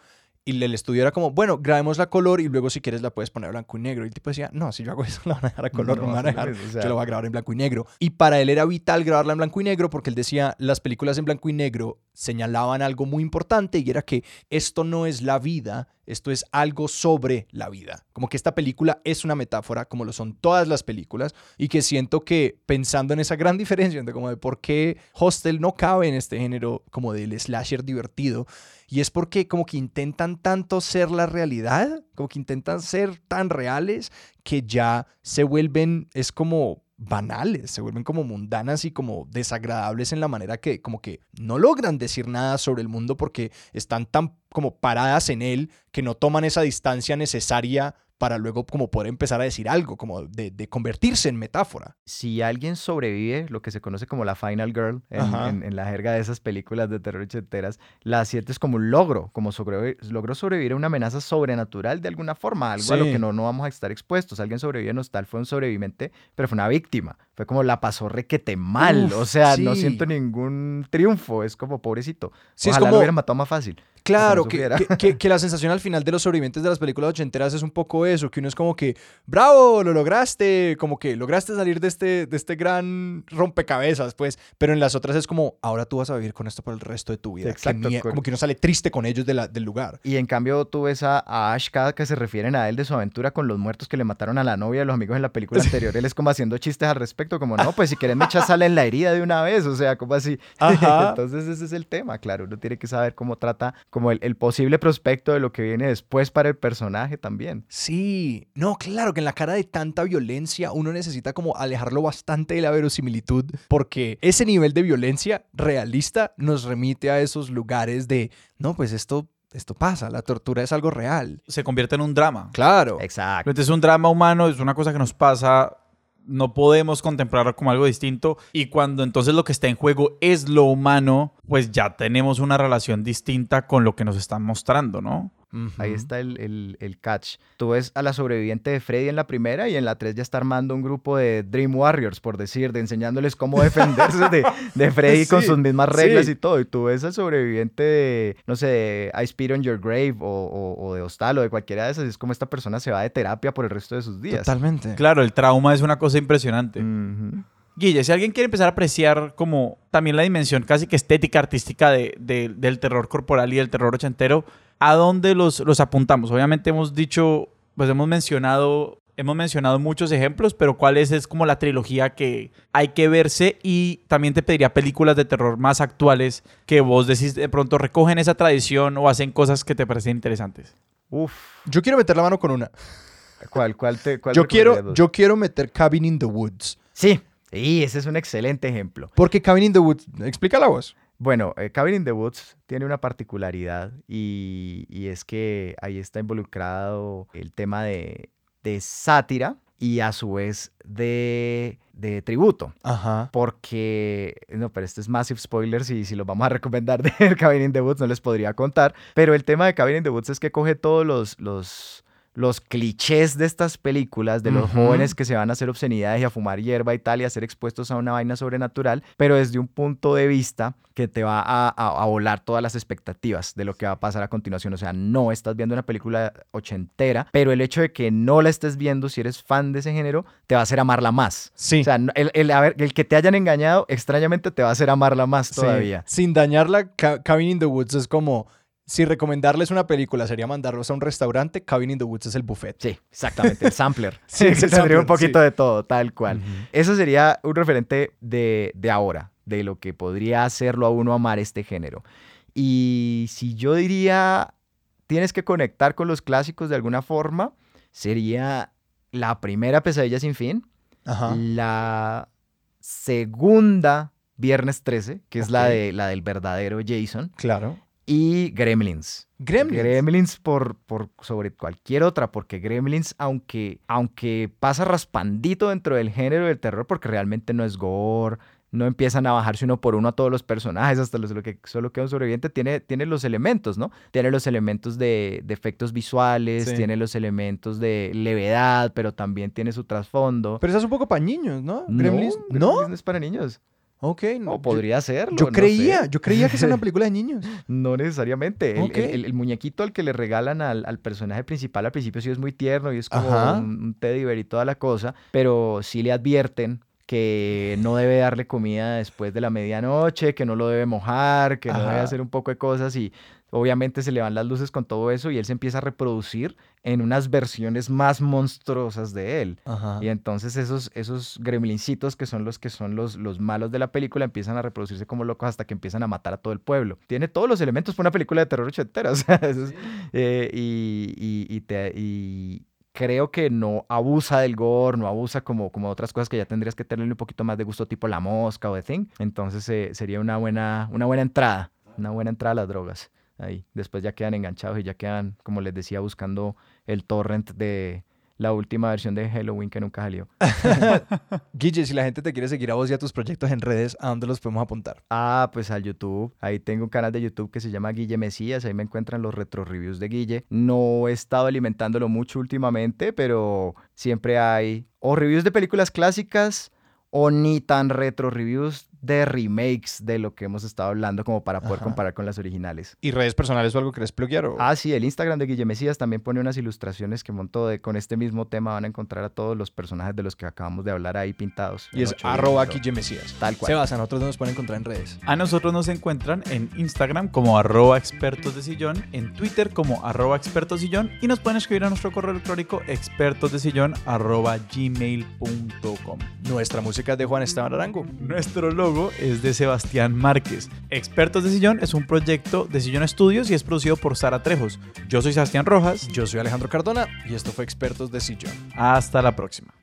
Y el estudio era como, bueno, grabemos la color y luego si quieres la puedes poner blanco y negro. Y el tipo decía, no, si yo hago eso la van a dejar a color, no, me van a dejar, yo lo voy a grabar en blanco y negro. Y para él era vital grabarla en blanco y negro porque él decía, las películas en blanco y negro señalaban algo muy importante y era que esto no es la vida, esto es algo sobre la vida. Como que esta película es una metáfora, como lo son todas las películas, y que siento que pensando en esa gran diferencia entre como de por qué Hostel no cabe en este género como del slasher divertido, y es porque como que intentan tanto ser la realidad, como que intentan ser tan reales que ya se vuelven, es como banales, se vuelven como mundanas y como desagradables en la manera que como que no logran decir nada sobre el mundo porque están tan como paradas en él que no toman esa distancia necesaria para luego como poder empezar a decir algo, como de, convertirse en metáfora. Si alguien sobrevive, lo que se conoce como la Final Girl en, la jerga de esas películas de terror ochenteras, la sientes como un logro, como sobre, logró sobrevivir a una amenaza sobrenatural de alguna forma, algo a lo que no, no vamos a estar expuestos. Alguien sobrevive en Hostal fue un sobreviviente, pero fue una víctima. Fue como la pasó requete mal, o sea, no siento ningún triunfo, es como pobrecito. Sí, Ojalá es como... lo hubiera matado más fácil. Claro, que, que, la sensación al final de los sobrevivientes de las películas ochenteras es un poco eso, que uno es como que, bravo, lo lograste, como que lograste salir de este, de este gran rompecabezas, pues, pero en las otras es como, ahora tú vas a vivir con esto por el resto de tu vida. Exacto. como que uno sale triste con ellos de la, del lugar. Y en cambio tú ves a, Ash cada que se refieren a él de su aventura con los muertos que le mataron a la novia y los amigos en la película anterior, él es como haciendo chistes al respecto, como, no, pues si quieren me echas sal en la herida de una vez, o sea, como así. Entonces ese es el tema, claro, uno tiene que saber cómo trata, como el, el posible prospecto de lo que viene después para el personaje también. Sí, no, claro que en la cara de tanta violencia uno necesita como alejarlo bastante de la verosimilitud porque ese nivel de violencia realista nos remite a esos lugares de, no, pues esto esto pasa, la tortura es algo real. Se convierte en un drama. Claro. Exacto. Entonces es un drama humano, es una cosa que nos pasa, no podemos contemplarlo como algo distinto y cuando entonces lo que está en juego es lo humano, pues ya tenemos una relación distinta con lo que nos están mostrando, ¿no? Ahí está el, el, catch. Tú ves a la sobreviviente de Freddy en la primera y en la 3 ya está armando un grupo de Dream Warriors, por decir, de enseñándoles cómo defenderse de, de Freddy con sus mismas reglas y todo. Y tú ves al sobreviviente de, no sé, de I Speed on Your Grave o, o, de Hostal o de cualquiera de esas. Es como esta persona se va de terapia por el resto de sus días. Totalmente. Claro, el trauma es una cosa impresionante. Guille, si alguien quiere empezar a apreciar como también la dimensión casi que estética, artística de, del terror corporal y del terror ochentero, ¿a dónde los, los apuntamos? Obviamente hemos dicho, pues hemos mencionado, hemos mencionado muchos ejemplos, pero ¿cuál es, es como la trilogía que hay que verse? Y también te pediría películas de terror más actuales que vos decís de pronto recogen esa tradición o hacen cosas que te parecen interesantes. Uf. Yo quiero meter la mano con una. ¿Cuál, cuál te, cuál yo, quiero, yo quiero meter Cabin in the Woods. Sí, y ese es un excelente ejemplo. Porque Cabin in the Woods, explica la voz. Bueno, eh, Cabin in the Woods tiene una particularidad y, es que ahí está involucrado el tema de, sátira y a su vez de, tributo. Ajá. Porque, no, pero este es massive spoilers y si los vamos a recomendar de Cabin in the Woods no les podría contar. Pero el tema de Cabin in the Woods es que coge todos los, los los clichés de estas películas, de los jóvenes que se van a hacer obscenidades y a fumar hierba y tal, y a ser expuestos a una vaina sobrenatural, pero desde un punto de vista que te va a, volar todas las expectativas de lo que va a pasar a continuación. O sea, no estás viendo una película ochentera, pero el hecho de que no la estés viendo, si eres fan de ese género, te va a hacer amarla más. Sí. O sea, el, el, que te hayan engañado, extrañamente te va a hacer amarla más todavía. Sin dañarla, Cabin in the Woods es como si recomendarles una película sería mandarlos a un restaurante, Cabin in the Woods es el buffet. Sí, exactamente, el sampler. sí, se tendría un poquito de todo, tal cual. Eso sería un referente de, de ahora, de lo que podría hacerlo a uno amar este género. Y si yo diría, tienes que conectar con los clásicos de alguna forma, sería la primera pesadilla sin fin, La segunda, Viernes 13, que es la, de, la del verdadero Jason. Claro. Y Gremlins. Gremlins. Gremlins por, por sobre cualquier otra, porque Gremlins, aunque, aunque pasa raspandito dentro del género del terror, porque realmente no es gore, no empiezan a bajarse uno por uno a todos los personajes, hasta los, lo que solo queda un sobreviviente, tiene, tiene los elementos, ¿no? Tiene los elementos de, efectos visuales, tiene los elementos de levedad, pero también tiene su trasfondo. Pero eso es un poco para niños, ¿no? Gremlins, no, no es para niños. Ok. No, podría ser. Yo creía, yo creía que es una película de niños. no necesariamente. El, muñequito al que le regalan al, personaje principal al principio sí es muy tierno y es como un, un teddy bear y toda la cosa, pero sí le advierten que no debe darle comida después de la medianoche, que no lo debe mojar, que no debe hacer un poco de cosas y obviamente se le van las luces con todo eso y él se empieza a reproducir en unas versiones más monstruosas de él. Y entonces esos, esos gremlincitos que son los que son los, los malos de la película empiezan a reproducirse como locos hasta que empiezan a matar a todo el pueblo. Tiene todos los elementos para una película de terror ochentera. Eh, y, y, y, te, y creo que no abusa del gore, no abusa como, como otras cosas que ya tendrías que tenerle un poquito más de gusto, tipo la mosca o The Thing. Entonces eh, sería una buena, una buena entrada, una buena entrada a las drogas. Ahí. Después ya quedan enganchados y ya quedan, como les decía, buscando el torrent de, la última versión de Halloween que nunca salió. Guille, si la gente te quiere seguir a vos y a tus proyectos en redes, ¿a dónde los podemos apuntar? Ah, pues al YouTube. Ahí tengo un canal de YouTube que se llama Guille Mesías. Ahí me encuentran los retro reviews de Guille. No he estado alimentándolo mucho últimamente, pero siempre hay o reviews de películas clásicas o ni tan retro reviews de remakes de lo que hemos estado hablando como para poder comparar con las originales. ¿Y redes personales o algo que les pluguear? Ah, sí, el Instagram de Guille Mesías también pone unas ilustraciones que montó de, con este mismo tema van a encontrar a todos los personajes de los que acabamos de hablar ahí pintados. Y es arroba Guille Mesías. Tal cual. Sebas, a nosotros nos pueden encontrar en redes. A nosotros nos encuentran en Instagram como arroba expertos de sillón, en Twitter como arroba expertos sillón y nos pueden escribir a nuestro correo electrónico expertos de sillón arroba gmail.com. Nuestra música es de Juan Esteban Arango. Nuestro logo es de Sebastián Sebastián Márquez. Expertos de Sillón es un proyecto de Sillón Estudios y es producido por Sara Trejos. Yo soy Sebastián Rojas. Yo soy Alejandro Cardona y esto fue Expertos de Sillón. Hasta la próxima.